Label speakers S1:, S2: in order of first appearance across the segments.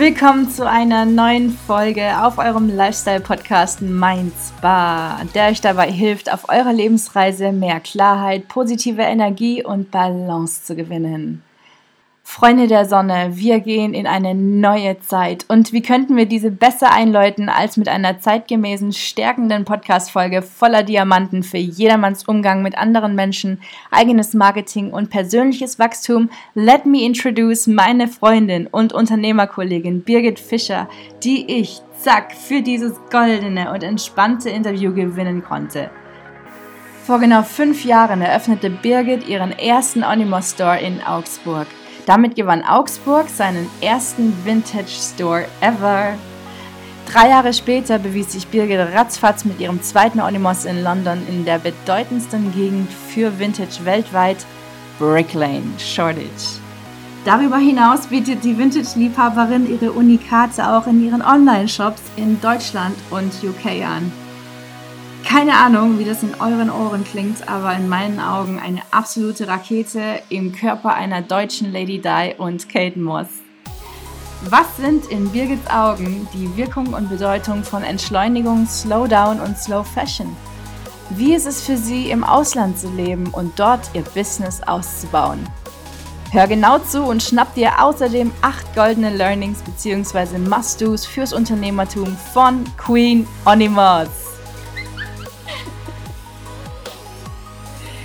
S1: Willkommen zu einer neuen Folge auf eurem Lifestyle-Podcast Mind Spa, der euch dabei hilft, auf eurer Lebensreise mehr Klarheit, positive Energie und Balance zu gewinnen. Freunde der Sonne, wir gehen in eine neue Zeit. Und wie könnten wir diese besser einläuten als mit einer zeitgemäßen, stärkenden Podcast-Folge voller Diamanten für jedermanns Umgang mit anderen Menschen, eigenes Marketing und persönliches Wachstum? Let me introduce meine Freundin und Unternehmerkollegin Birgit Fischer, die ich, zack, für dieses goldene und entspannte Interview gewinnen konnte. Vor genau fünf Jahren eröffnete Birgit ihren ersten Onimo Store in Augsburg. Damit gewann Augsburg seinen ersten Vintage Store ever. Drei Jahre später bewies sich Birgit ratzfatz mit ihrem zweiten Onimos in London in der bedeutendsten Gegend für Vintage weltweit, Brick Lane, Shoreditch. Darüber hinaus bietet die Vintage-Liebhaberin ihre Unikate auch in ihren Online-Shops in Deutschland und UK an. Keine Ahnung, wie das in euren Ohren klingt, aber in meinen Augen eine absolute Rakete im Körper einer deutschen Lady Di und Kate Moss. Was sind in Birgits Augen die Wirkung und Bedeutung von Entschleunigung, Slowdown und Slow Fashion? Wie ist es für sie, im Ausland zu leben und dort ihr Business auszubauen? Hör genau zu und schnapp dir außerdem acht goldene Learnings bzw. Must-Dos fürs Unternehmertum von Queen Onimos.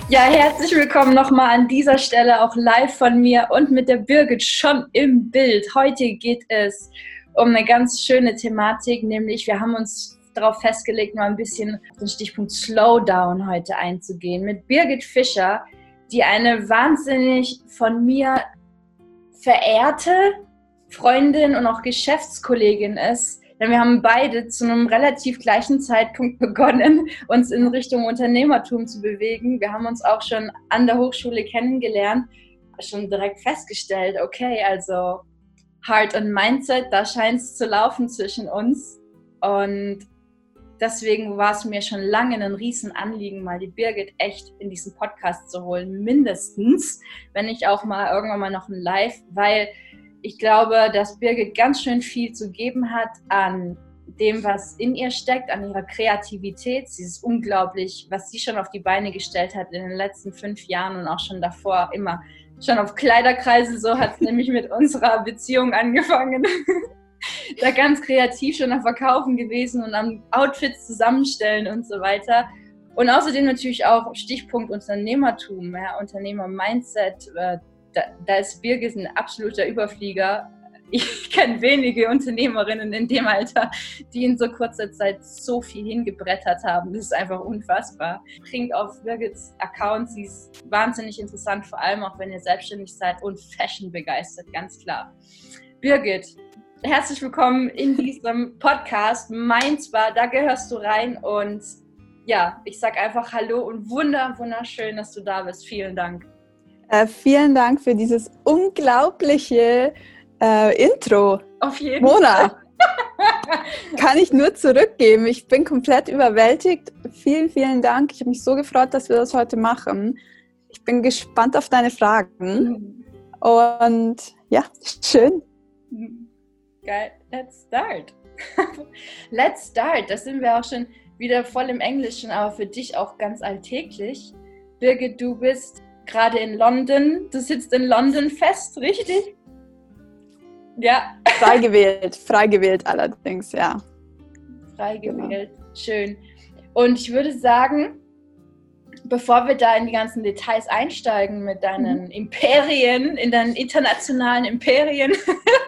S1: Ja, herzlich willkommen nochmal an dieser Stelle auch live von mir und mit der Birgit schon im Bild. Heute geht es um eine ganz schöne Thematik, nämlich wir haben uns darauf festgelegt, mal ein bisschen auf den Stichpunkt Slowdown heute einzugehen mit Birgit Fischer, die eine wahnsinnig von mir verehrte Freundin und auch Geschäftskollegin ist denn wir haben beide zu einem relativ gleichen Zeitpunkt begonnen, uns in Richtung Unternehmertum zu bewegen. Wir haben uns auch schon an der Hochschule kennengelernt, schon direkt festgestellt, okay, also Heart und Mindset, da scheint es zu laufen zwischen uns. Und deswegen war es mir schon lange ein Riesenanliegen, mal die Birgit echt in diesen Podcast zu holen, mindestens, wenn nicht auch mal irgendwann mal noch ein Live, weil ich glaube, dass Birgit ganz schön viel zu geben hat an dem, was in ihr steckt, an ihrer Kreativität. Sie ist unglaublich, was sie schon auf die Beine gestellt hat in den letzten fünf Jahren und auch schon davor immer schon auf Kleiderkreise. So hat es nämlich mit unserer Beziehung angefangen. da ganz kreativ schon am Verkaufen gewesen und am Outfits zusammenstellen und so weiter. Und außerdem natürlich auch Stichpunkt Unternehmertum, ja, Unternehmer-Mindset, äh, da, da ist Birgit ein absoluter Überflieger. Ich kenne wenige Unternehmerinnen in dem Alter, die in so kurzer Zeit so viel hingebrettert haben. Das ist einfach unfassbar. Bringt auf Birgits Account, sie ist wahnsinnig interessant, vor allem auch wenn ihr selbstständig seid und Fashion begeistert, ganz klar. Birgit, herzlich willkommen in diesem Podcast. Meins war, da gehörst du rein und ja, ich sag einfach Hallo und wunder, wunderschön, dass du da bist. Vielen Dank.
S2: Äh, vielen Dank für dieses unglaubliche äh, Intro.
S1: Auf jeden
S2: Mona, Fall. kann ich nur zurückgeben. Ich bin komplett überwältigt. Vielen, vielen Dank. Ich habe mich so gefreut, dass wir das heute machen. Ich bin gespannt auf deine Fragen. Mhm. Und ja, schön.
S1: Geil. Let's start. Let's start. Da sind wir auch schon wieder voll im Englischen, aber für dich auch ganz alltäglich. Birgit, du bist gerade in London. Du sitzt in London fest, richtig?
S2: Ja. Frei gewählt, frei gewählt allerdings, ja.
S1: Frei gewählt, genau. schön. Und ich würde sagen, bevor wir da in die ganzen Details einsteigen mit deinen mhm. Imperien, in deinen internationalen Imperien,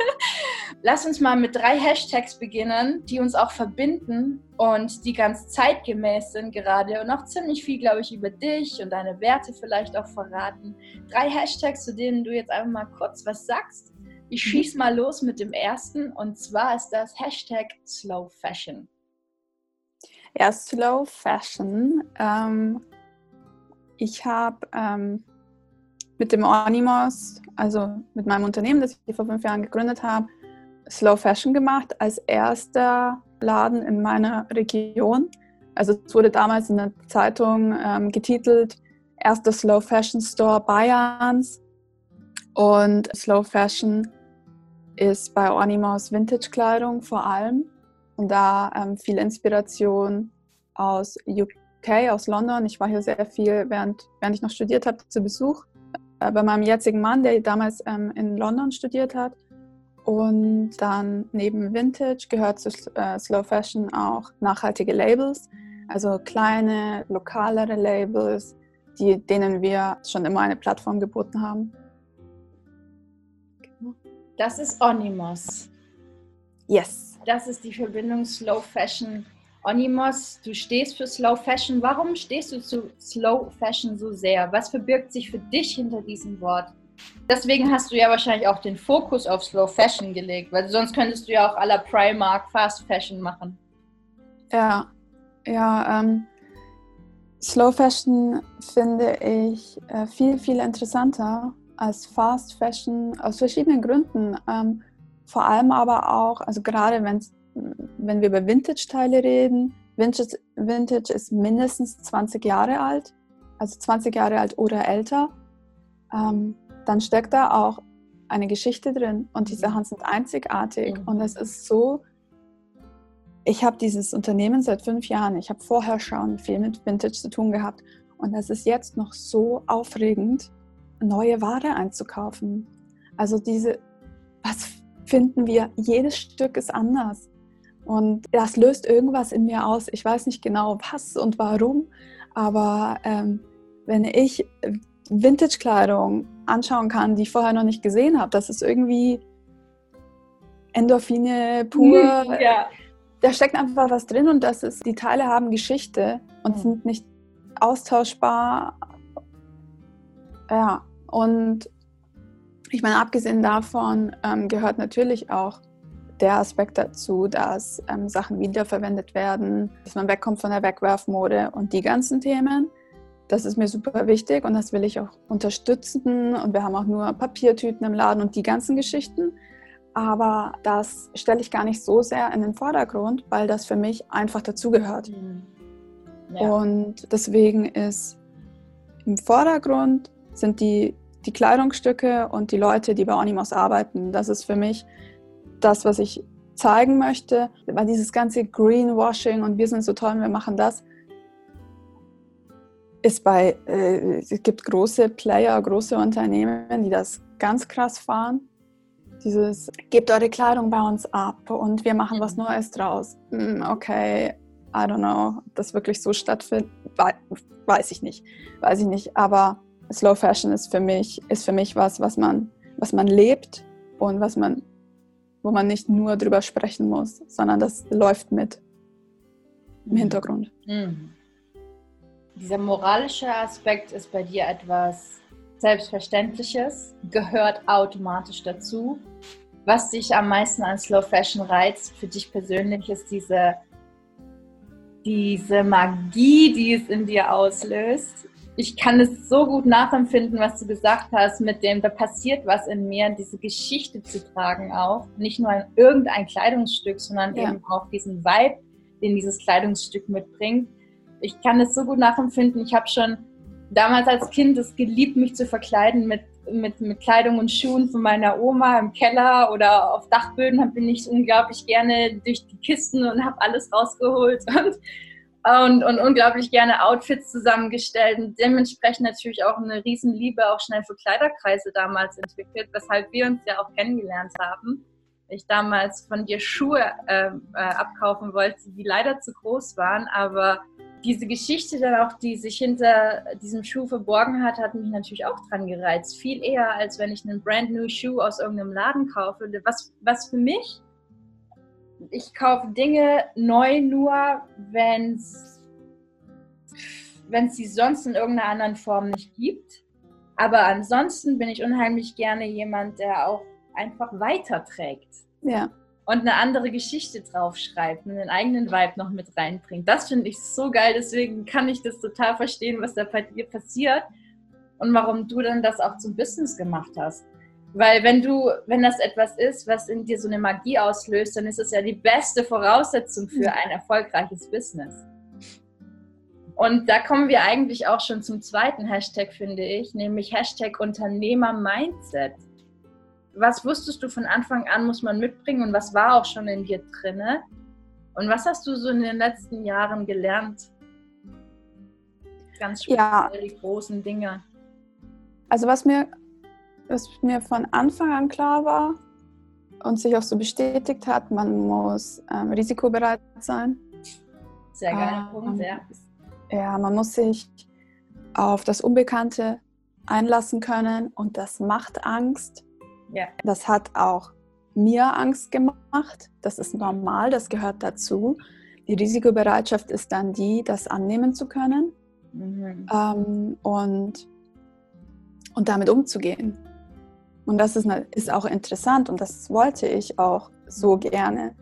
S1: lass uns mal mit drei Hashtags beginnen, die uns auch verbinden und die ganz zeitgemäß sind gerade und auch ziemlich viel, glaube ich, über dich und deine Werte vielleicht auch verraten. Drei Hashtags, zu denen du jetzt einfach mal kurz was sagst. Ich mhm. schieße mal los mit dem ersten und zwar ist das Hashtag Slow Fashion.
S2: Ja, Slow Fashion. Ähm, ich habe ähm, mit dem Animos, also mit meinem Unternehmen, das ich vor fünf Jahren gegründet habe, Slow Fashion gemacht als erster Laden in meiner Region. Also es wurde damals in der Zeitung ähm, getitelt, erster Slow Fashion Store Bayerns. Und Slow Fashion ist bei Animos Vintage-Kleidung vor allem. Und da ähm, viel Inspiration aus UK, aus London. Ich war hier sehr viel, während, während ich noch studiert habe, zu Besuch äh, bei meinem jetzigen Mann, der damals ähm, in London studiert hat. Und dann neben Vintage gehört zu äh, Slow Fashion auch nachhaltige Labels, also kleine, lokalere Labels, die, denen wir schon immer eine Plattform geboten haben.
S1: Das ist Onimos.
S2: Yes.
S1: Das ist die Verbindung Slow Fashion. Onimos, du stehst für Slow Fashion. Warum stehst du zu Slow Fashion so sehr? Was verbirgt sich für dich hinter diesem Wort? Deswegen hast du ja wahrscheinlich auch den Fokus auf Slow Fashion gelegt, weil sonst könntest du ja auch la Primark Fast Fashion machen.
S2: Ja, ja, ähm, Slow Fashion finde ich äh, viel, viel interessanter als Fast Fashion aus verschiedenen Gründen. Ähm, vor allem aber auch, also gerade wenn wir über Vintage-Teile reden, Vintage, Vintage ist mindestens 20 Jahre alt, also 20 Jahre alt oder älter. Ähm, dann steckt da auch eine Geschichte drin und die mhm. Sachen sind einzigartig mhm. und es ist so, ich habe dieses Unternehmen seit fünf Jahren, ich habe vorher schon viel mit Vintage zu tun gehabt und es ist jetzt noch so aufregend, neue Ware einzukaufen. Also diese, was finden wir, jedes Stück ist anders und das löst irgendwas in mir aus. Ich weiß nicht genau was und warum, aber ähm, wenn ich Vintage-Kleidung anschauen kann, die ich vorher noch nicht gesehen habe. Das ist irgendwie Endorphine pur. Ja. Da steckt einfach was drin und das ist, die Teile haben Geschichte und mhm. sind nicht austauschbar. Ja, und ich meine, abgesehen davon ähm, gehört natürlich auch der Aspekt dazu, dass ähm, Sachen wiederverwendet werden, dass man wegkommt von der Wegwerfmode und die ganzen Themen. Das ist mir super wichtig und das will ich auch unterstützen. Und wir haben auch nur Papiertüten im Laden und die ganzen Geschichten. Aber das stelle ich gar nicht so sehr in den Vordergrund, weil das für mich einfach dazugehört. Mhm. Ja. Und deswegen ist im Vordergrund sind die, die Kleidungsstücke und die Leute, die bei Onimos arbeiten. Das ist für mich das, was ich zeigen möchte. Weil dieses ganze Greenwashing und wir sind so toll, wir machen das, ist bei, äh, es gibt große Player, große Unternehmen, die das ganz krass fahren. Dieses, gebt eure Kleidung bei uns ab und wir machen was Neues draus. Hm, okay, I don't know, ob das wirklich so stattfindet, weiß ich nicht, weiß ich nicht. Aber Slow Fashion ist für mich, ist für mich was, was man, was man lebt und was man, wo man nicht nur drüber sprechen muss, sondern das läuft mit im mhm. Hintergrund. Mhm
S1: dieser moralische Aspekt ist bei dir etwas Selbstverständliches, gehört automatisch dazu. Was dich am meisten an Slow Fashion reizt, für dich persönlich, ist diese, diese Magie, die es in dir auslöst. Ich kann es so gut nachempfinden, was du gesagt hast, mit dem, da passiert was in mir, diese Geschichte zu tragen auch. Nicht nur irgendein Kleidungsstück, sondern ja. eben auch diesen Vibe, den dieses Kleidungsstück mitbringt ich kann es so gut nachempfinden. Ich habe schon damals als Kind es geliebt, mich zu verkleiden mit, mit, mit Kleidung und Schuhen von meiner Oma im Keller oder auf Dachböden. Bin ich unglaublich gerne durch die Kisten und habe alles rausgeholt und, und, und, unglaublich gerne Outfits zusammengestellt und dementsprechend natürlich auch eine Riesenliebe auch schnell für Kleiderkreise damals entwickelt, weshalb wir uns ja auch kennengelernt haben. Ich damals von dir Schuhe äh, äh, abkaufen wollte, die leider zu groß waren, aber diese Geschichte dann auch, die sich hinter diesem Schuh verborgen hat, hat mich natürlich auch dran gereizt. Viel eher, als wenn ich einen brand new Schuh aus irgendeinem Laden kaufe. Was, was für mich, ich kaufe Dinge neu nur, wenn es sie sonst in irgendeiner anderen Form nicht gibt. Aber ansonsten bin ich unheimlich gerne jemand, der auch einfach weiterträgt.
S2: Ja
S1: und eine andere Geschichte draufschreibt und den eigenen Vibe noch mit reinbringt. Das finde ich so geil, deswegen kann ich das total verstehen, was da bei dir passiert und warum du dann das auch zum Business gemacht hast. Weil wenn du, wenn das etwas ist, was in dir so eine Magie auslöst, dann ist es ja die beste Voraussetzung für ein erfolgreiches Business. Und da kommen wir eigentlich auch schon zum zweiten Hashtag, finde ich, nämlich Hashtag Unternehmer Mindset was wusstest du von Anfang an, muss man mitbringen und was war auch schon in dir drinne? Und was hast du so in den letzten Jahren gelernt? Ganz speziell ja. die großen Dinge.
S2: Also was mir, was mir von Anfang an klar war und sich auch so bestätigt hat, man muss ähm, risikobereit sein.
S1: Sehr geil, ähm, Punkt, ja.
S2: Ja, man muss sich auf das Unbekannte einlassen können und das macht Angst. Ja. Das hat auch mir Angst gemacht. Das ist normal, das gehört dazu. Die Risikobereitschaft ist dann die, das annehmen zu können mhm. ähm, und, und damit umzugehen. Und das ist, ist auch interessant und das wollte ich auch so gerne.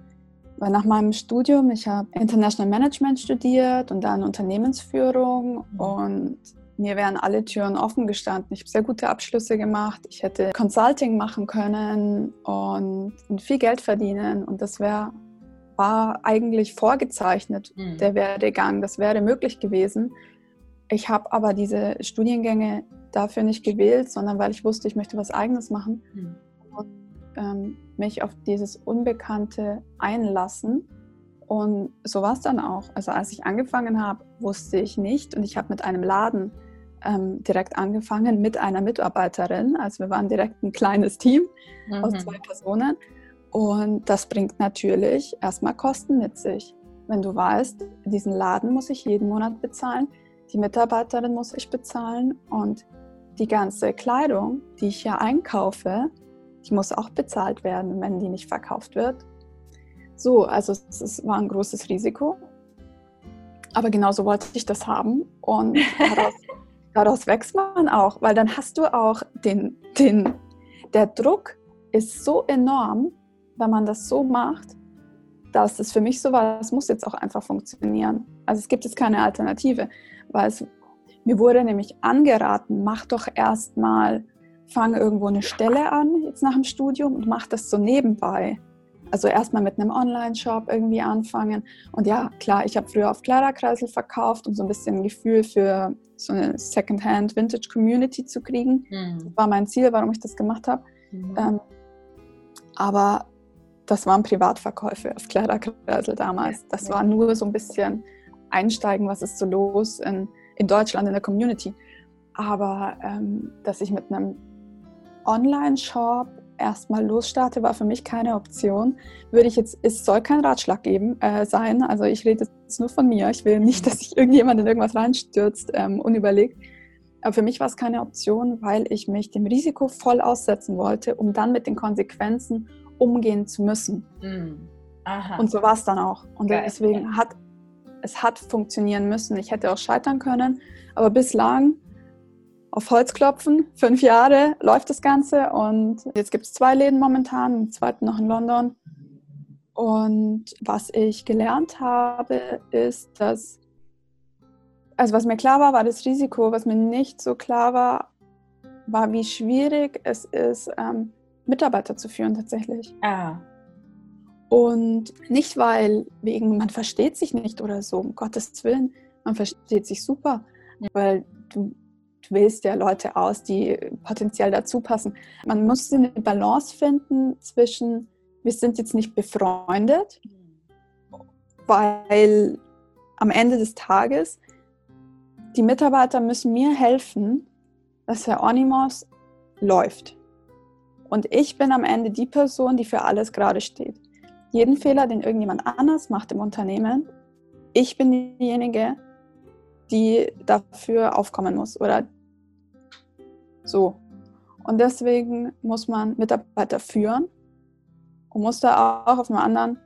S2: Weil nach meinem Studium, ich habe International Management studiert und dann Unternehmensführung mhm. und mir wären alle Türen offen gestanden. Ich habe sehr gute Abschlüsse gemacht. Ich hätte Consulting machen können und, viel Geld verdienen. Und das wär, war eigentlich vorgezeichnet, mhm. der Werdegang. Das wäre möglich gewesen. Ich habe aber diese Studiengänge dafür nicht gewählt, sondern weil ich wusste, ich möchte was Eigenes machen. Mhm. Und ähm, mich auf dieses Unbekannte einlassen. Und so war es dann auch. Also als ich angefangen habe, wusste ich nicht und ich habe mit einem Laden ähm, direkt angefangen mit einer Mitarbeiterin. Also wir waren direkt ein kleines Team mhm. aus zwei Personen. Und das bringt natürlich erstmal Kosten mit sich. Wenn du weißt, diesen Laden muss ich jeden Monat bezahlen, die Mitarbeiterin muss ich bezahlen und die ganze Kleidung, die ich hier einkaufe, die muss auch bezahlt werden, wenn die nicht verkauft wird. So, also es war ein großes Risiko. Aber genauso wollte ich das haben. Und daraus daraus wächst man auch, weil dann hast du auch den, den, der Druck ist so enorm, wenn man das so macht, dass es für mich so war, es muss jetzt auch einfach funktionieren. Also es gibt jetzt keine Alternative, weil es, mir wurde nämlich angeraten, mach doch erstmal, fang irgendwo eine Stelle an, jetzt nach dem Studium und mach das so nebenbei. Also erstmal mit einem Online-Shop irgendwie anfangen. Und ja, klar, ich habe früher auf Kleiderkreisel verkauft, um so ein bisschen ein Gefühl für so eine Secondhand Vintage Community zu kriegen. Mhm. Das war mein Ziel, warum ich das gemacht habe. Mhm. Ähm, aber das waren Privatverkäufe auf Kleiderkreisel damals. Das war nur so ein bisschen einsteigen, was ist so los in, in Deutschland in der Community. Aber ähm, dass ich mit einem Online-Shop erstmal losstarte, war für mich keine Option. Würde ich jetzt, es soll kein Ratschlag geben äh, sein. Also ich rede jetzt nur von mir. Ich will nicht, dass sich irgendjemand in irgendwas reinstürzt, ähm, unüberlegt. Aber für mich war es keine Option, weil ich mich dem Risiko voll aussetzen wollte, um dann mit den Konsequenzen umgehen zu müssen. Mhm. Und so war es dann auch. Und Geil. deswegen hat es hat funktionieren müssen. Ich hätte auch scheitern können, aber bislang auf Holz klopfen. Fünf Jahre läuft das Ganze und jetzt gibt es zwei Läden momentan, einen zweiten noch in London. Und was ich gelernt habe, ist, dass, also was mir klar war, war das Risiko. Was mir nicht so klar war, war, wie schwierig es ist, ähm, Mitarbeiter zu führen tatsächlich. Ah. Und nicht, weil wegen, man versteht sich nicht oder so, um Gottes Willen, man versteht sich super, weil du wählst ja Leute aus, die potenziell dazu passen. Man muss eine Balance finden zwischen, wir sind jetzt nicht befreundet, weil am Ende des Tages die Mitarbeiter müssen mir helfen, dass Herr Onimos läuft. Und ich bin am Ende die Person, die für alles gerade steht. Jeden Fehler, den irgendjemand anders macht im Unternehmen, ich bin diejenige, die dafür aufkommen muss oder so. Und deswegen muss man Mitarbeiter führen und muss da auch auf einer anderen,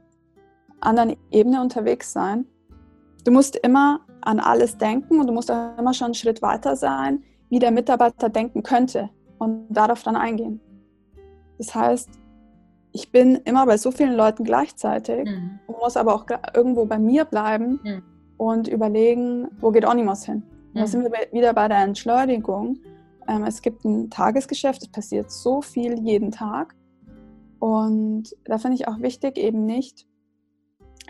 S2: anderen Ebene unterwegs sein. Du musst immer an alles denken und du musst auch immer schon einen Schritt weiter sein, wie der Mitarbeiter denken könnte und darauf dann eingehen. Das heißt, ich bin immer bei so vielen Leuten gleichzeitig mhm. und muss aber auch irgendwo bei mir bleiben mhm. und überlegen, wo geht Onimos hin. Mhm. Da sind wir wieder bei der Entschleunigung. Ähm, es gibt ein Tagesgeschäft, es passiert so viel jeden Tag. Und da finde ich auch wichtig, eben nicht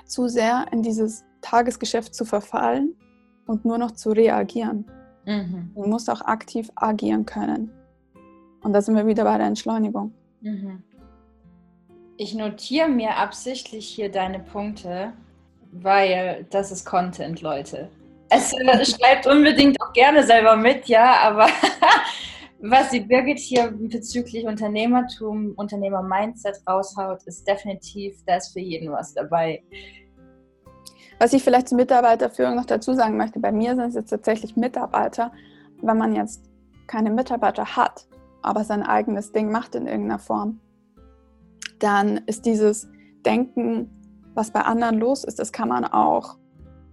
S2: zu sehr in dieses Tagesgeschäft zu verfallen und nur noch zu reagieren. Mhm. Du musst auch aktiv agieren können. Und da sind wir wieder bei der Entschleunigung.
S1: Mhm. Ich notiere mir absichtlich hier deine Punkte, weil das ist Content, Leute. Es äh, schreibt unbedingt auch gerne selber mit, ja, aber was die Birgit hier bezüglich Unternehmertum, Unternehmer-Mindset raushaut, ist definitiv, da ist für jeden was dabei.
S2: Was ich vielleicht zur Mitarbeiterführung noch dazu sagen möchte, bei mir sind es jetzt tatsächlich Mitarbeiter, wenn man jetzt keine Mitarbeiter hat, aber sein eigenes Ding macht in irgendeiner Form, dann ist dieses Denken, was bei anderen los ist, das kann man auch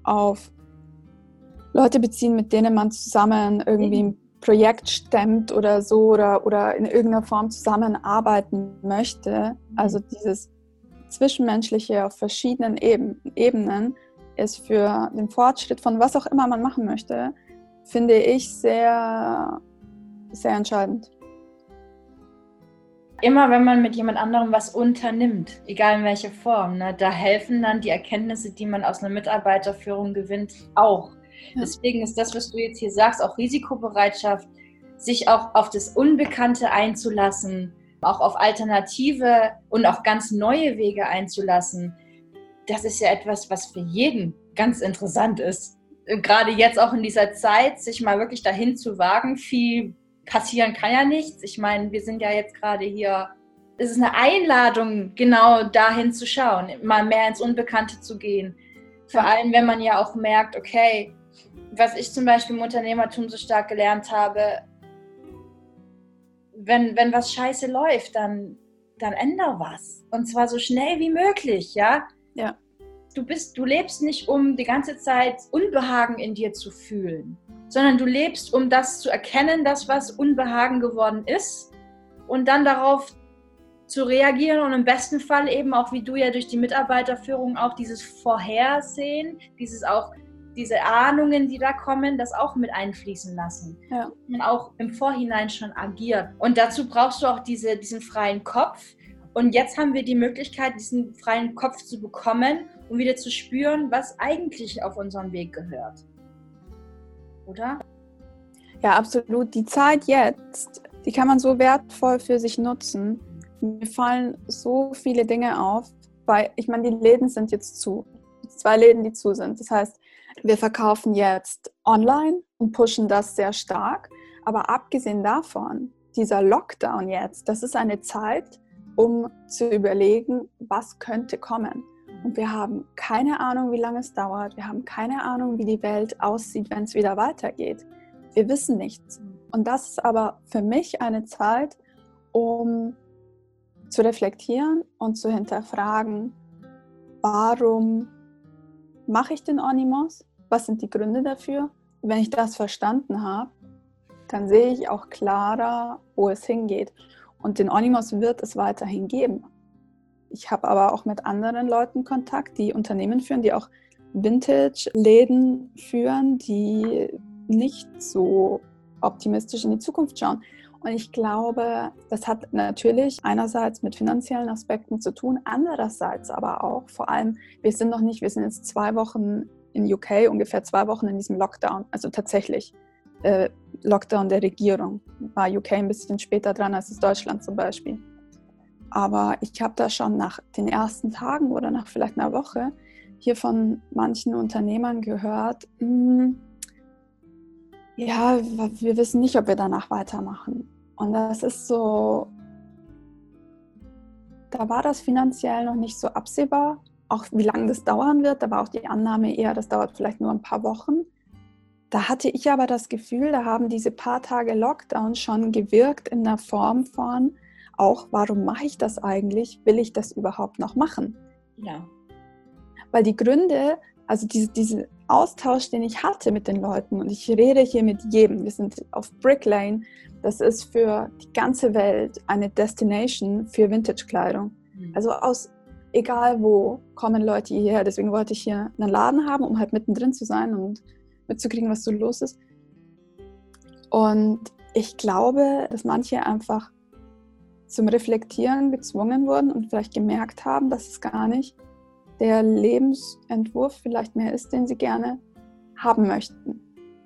S2: auf Leute beziehen, mit denen man zusammen irgendwie ein Projekt stemmt oder so oder, oder in irgendeiner Form zusammenarbeiten möchte. Also dieses Zwischenmenschliche auf verschiedenen Ebenen ist für den Fortschritt von was auch immer man machen möchte, finde ich sehr, sehr entscheidend
S1: immer wenn man mit jemand anderem was unternimmt, egal in welcher Form, ne, da helfen dann die Erkenntnisse, die man aus einer Mitarbeiterführung gewinnt, auch. Ja. Deswegen ist das, was du jetzt hier sagst, auch Risikobereitschaft, sich auch auf das Unbekannte einzulassen, auch auf Alternative und auch ganz neue Wege einzulassen. Das ist ja etwas, was für jeden ganz interessant ist. Gerade jetzt auch in dieser Zeit, sich mal wirklich dahin zu wagen, viel passieren kann ja nichts. Ich meine, wir sind ja jetzt gerade hier. Es ist eine Einladung, genau dahin zu schauen, mal mehr ins Unbekannte zu gehen. Vor allem, wenn man ja auch merkt, okay, was ich zum Beispiel im Unternehmertum so stark gelernt habe, wenn, wenn was scheiße läuft, dann, dann änder was. Und zwar so schnell wie möglich, ja?
S2: Ja.
S1: Du bist, du lebst nicht, um die ganze Zeit Unbehagen in dir zu fühlen sondern du lebst, um das zu erkennen, dass was Unbehagen geworden ist und dann darauf zu reagieren und im besten Fall eben auch, wie du ja durch die Mitarbeiterführung auch dieses Vorhersehen, dieses auch diese Ahnungen, die da kommen, das auch mit einfließen lassen. Ja. Und auch im Vorhinein schon agiert. Und dazu brauchst du auch diese, diesen freien Kopf. Und jetzt haben wir die Möglichkeit, diesen freien Kopf zu bekommen um wieder zu spüren, was eigentlich auf unseren Weg gehört oder?
S2: Ja, absolut. Die Zeit jetzt, die kann man so wertvoll für sich nutzen. Mir fallen so viele Dinge auf, weil ich meine, die Läden sind jetzt zu. Zwei Läden, die zu sind. Das heißt, wir verkaufen jetzt online und pushen das sehr stark. Aber abgesehen davon, dieser Lockdown jetzt, das ist eine Zeit, um zu überlegen, was könnte kommen. Und wir haben keine Ahnung, wie lange es dauert. Wir haben keine Ahnung, wie die Welt aussieht, wenn es wieder weitergeht. Wir wissen nichts. Und das ist aber für mich eine Zeit, um zu reflektieren und zu hinterfragen, warum mache ich den Animus? Was sind die Gründe dafür? Wenn ich das verstanden habe, dann sehe ich auch klarer, wo es hingeht. Und den Animus wird es weiterhin geben. Ich habe aber auch mit anderen Leuten Kontakt, die Unternehmen führen, die auch Vintage-Läden führen, die nicht so optimistisch in die Zukunft schauen. Und ich glaube, das hat natürlich einerseits mit finanziellen Aspekten zu tun, andererseits aber auch, vor allem, wir sind noch nicht, wir sind jetzt zwei Wochen in UK, ungefähr zwei Wochen in diesem Lockdown, also tatsächlich äh, Lockdown der Regierung. War UK ein bisschen später dran als es Deutschland zum Beispiel. Aber ich habe da schon nach den ersten Tagen oder nach vielleicht einer Woche hier von manchen Unternehmern gehört, mh, hm, ja, wir wissen nicht, ob wir danach weitermachen. Und das ist so, da war das finanziell noch nicht so absehbar, auch wie lange das dauern wird. Da war auch die Annahme eher, das dauert vielleicht nur ein paar Wochen. Da hatte ich aber das Gefühl, da haben diese paar Tage Lockdown schon gewirkt in der Form von, auch, warum mache ich das eigentlich? Will ich das überhaupt noch machen?
S1: Ja.
S2: Weil die Gründe, also diese, diesen Austausch, den ich hatte mit den Leuten, und ich rede hier mit jedem, wir sind auf Brick Lane, das ist für die ganze Welt eine Destination für Vintage-Kleidung. Mhm. Also aus egal wo kommen Leute hierher. Deswegen wollte ich hier einen Laden haben, um halt mittendrin zu sein und mitzukriegen, was so los ist. Und ich glaube, dass manche einfach zum Reflektieren gezwungen wurden und vielleicht gemerkt haben, dass es gar nicht der Lebensentwurf vielleicht mehr ist, den sie gerne haben möchten.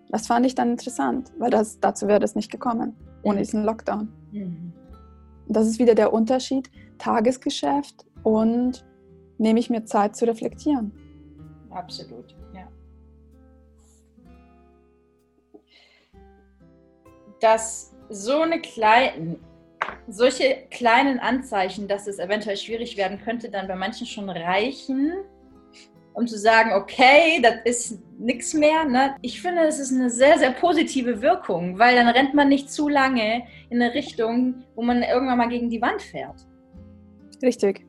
S2: Das fand ich dann interessant, weil das, dazu wäre das nicht gekommen, ohne diesen Lockdown. Mhm. Das ist wieder der Unterschied, Tagesgeschäft und nehme ich mir Zeit zu reflektieren.
S1: Absolut, ja. Dass so eine kleine, solche kleinen Anzeichen, dass es eventuell schwierig werden könnte, dann bei manchen schon reichen, um zu sagen, okay, das ist nichts mehr. Ne? Ich finde, es ist eine sehr, sehr positive Wirkung, weil dann rennt man nicht zu lange in eine Richtung, wo man irgendwann mal gegen die Wand fährt.
S2: Richtig.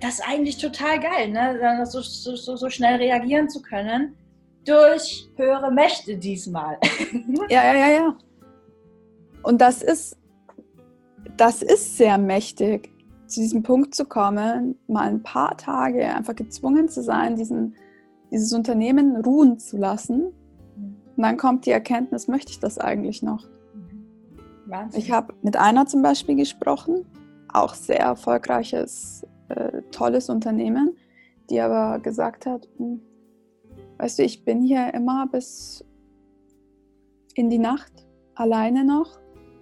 S1: Das ist eigentlich total geil, ne? so, so, so schnell reagieren zu können durch höhere Mächte diesmal.
S2: ja, ja, ja, ja. Und das ist, das ist sehr mächtig zu diesem Punkt zu kommen, mal ein paar Tage einfach gezwungen zu sein, diesen, dieses Unternehmen ruhen zu lassen. Und dann kommt die Erkenntnis, möchte ich das eigentlich noch? Wahnsinn. Ich habe mit einer zum Beispiel gesprochen, auch sehr erfolgreiches, äh, tolles Unternehmen, die aber gesagt hat, hm, weißt du, ich bin hier immer bis in die Nacht alleine noch,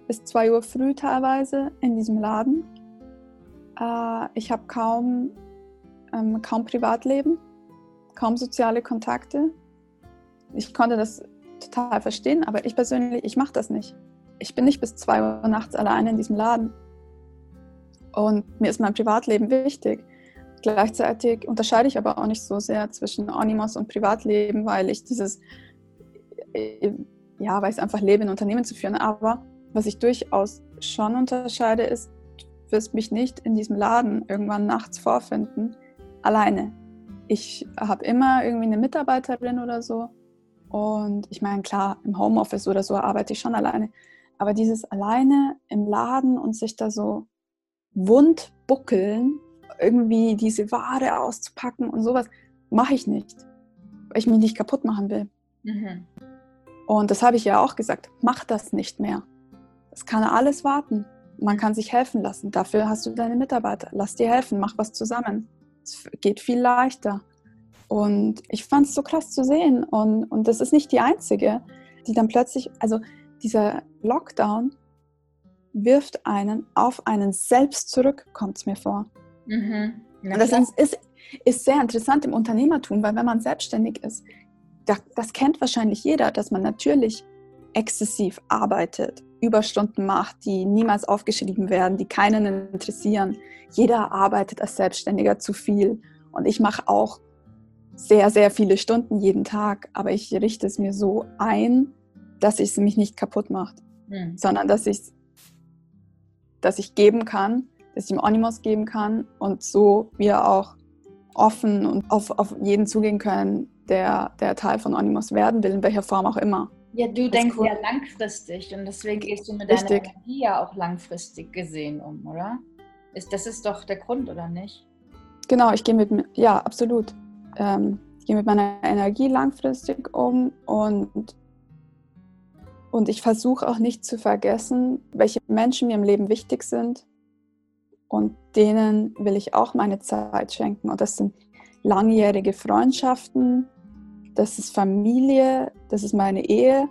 S2: bis 2 Uhr früh teilweise in diesem Laden. Äh, ich habe kaum, ähm, kaum Privatleben, kaum soziale Kontakte. Ich konnte das total verstehen, aber ich persönlich, ich mache das nicht. Ich bin nicht bis zwei Uhr nachts alleine in diesem Laden. Und mir ist mein Privatleben wichtig. Gleichzeitig unterscheide ich aber auch nicht so sehr zwischen Animos und Privatleben, weil ich dieses, äh, ja, weil ich es einfach lebe, ein Unternehmen zu führen. Aber was ich durchaus schon unterscheide, ist, wirst mich nicht in diesem Laden irgendwann nachts vorfinden, alleine. Ich habe immer irgendwie eine Mitarbeiterin oder so. Und ich meine, klar, im Homeoffice oder so arbeite ich schon alleine. Aber dieses alleine im Laden und sich da so wund buckeln, irgendwie diese Ware auszupacken und sowas, mache ich nicht. Weil ich mich nicht kaputt machen will. Mhm. Und das habe ich ja auch gesagt, mach das nicht mehr. Es kann alles warten. Man kann sich helfen lassen. Dafür hast du deine Mitarbeiter. Lass dir helfen, mach was zusammen. Es geht viel leichter. Und ich fand es so krass zu sehen. Und, und das ist nicht die einzige, die dann plötzlich, also dieser Lockdown wirft einen auf einen selbst zurück, kommt es mir vor. Mhm. Und das ist, ist sehr interessant im Unternehmertum, weil wenn man selbstständig ist, das kennt wahrscheinlich jeder, dass man natürlich exzessiv arbeitet, Überstunden macht, die niemals aufgeschrieben werden, die keinen interessieren. Jeder arbeitet als Selbstständiger zu viel und ich mache auch sehr, sehr viele Stunden jeden Tag, aber ich richte es mir so ein, dass es mich nicht kaputt macht, mhm. sondern dass ich dass ich geben kann, dass ich ihm Animos geben kann und so wir auch offen und auf, auf jeden zugehen können, der, der Teil von Animos werden will, in welcher Form auch immer.
S1: Ja, du denkst cool. ja langfristig und deswegen gehst du mit Richtig. deiner Energie ja auch langfristig gesehen um, oder? Ist, das ist doch der Grund, oder nicht?
S2: Genau, ich gehe mit, ja, absolut. Ähm, ich gehe mit meiner Energie langfristig um und, und ich versuche auch nicht zu vergessen, welche Menschen mir im Leben wichtig sind und denen will ich auch meine Zeit schenken. Und das sind langjährige Freundschaften, das ist Familie, das ist meine Ehe.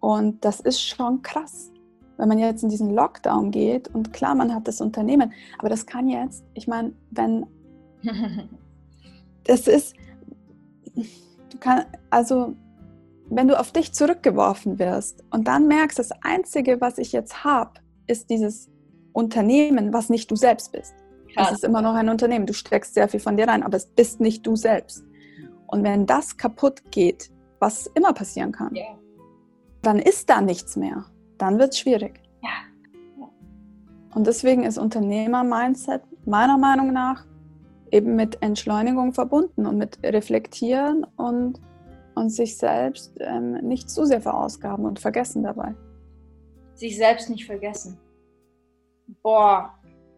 S2: Und das ist schon krass, wenn man jetzt in diesen Lockdown geht und klar, man hat das Unternehmen, aber das kann jetzt, ich meine, wenn das ist, du kannst, also wenn du auf dich zurückgeworfen wirst und dann merkst, das Einzige, was ich jetzt habe, ist dieses Unternehmen, was nicht du selbst bist. Es ist immer noch ein Unternehmen. Du steckst sehr viel von dir rein, aber es bist nicht du selbst. Und wenn das kaputt geht, was immer passieren kann, yeah. dann ist da nichts mehr. Dann wird es schwierig. Ja. Und deswegen ist Unternehmer-Mindset meiner Meinung nach eben mit Entschleunigung verbunden und mit Reflektieren und, und sich selbst ähm, nicht zu sehr verausgaben und vergessen dabei.
S1: Sich selbst nicht vergessen. Boah,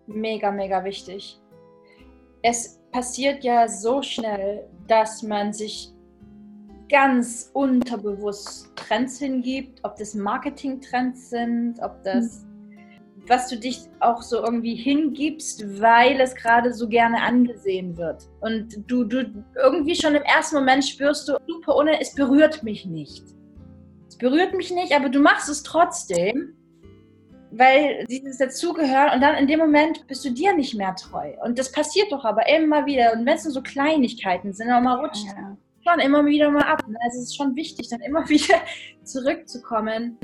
S1: mega, mega wichtig. Es passiert ja so schnell, dass man sich ganz unterbewusst Trends hingibt, ob das Marketing-Trends sind, ob das, was du dich auch so irgendwie hingibst, weil es gerade so gerne angesehen wird. Und du, du irgendwie schon im ersten Moment spürst du, super ohne, es berührt mich nicht. Es berührt mich nicht, aber du machst es trotzdem, weil dieses Dazugehören und dann in dem Moment bist du dir nicht mehr treu. Und das passiert doch aber immer wieder. Und wenn es nur so Kleinigkeiten sind, auch mal rutscht ja. schon immer wieder mal ab. Ne? Also es ist schon wichtig, dann immer wieder zurückzukommen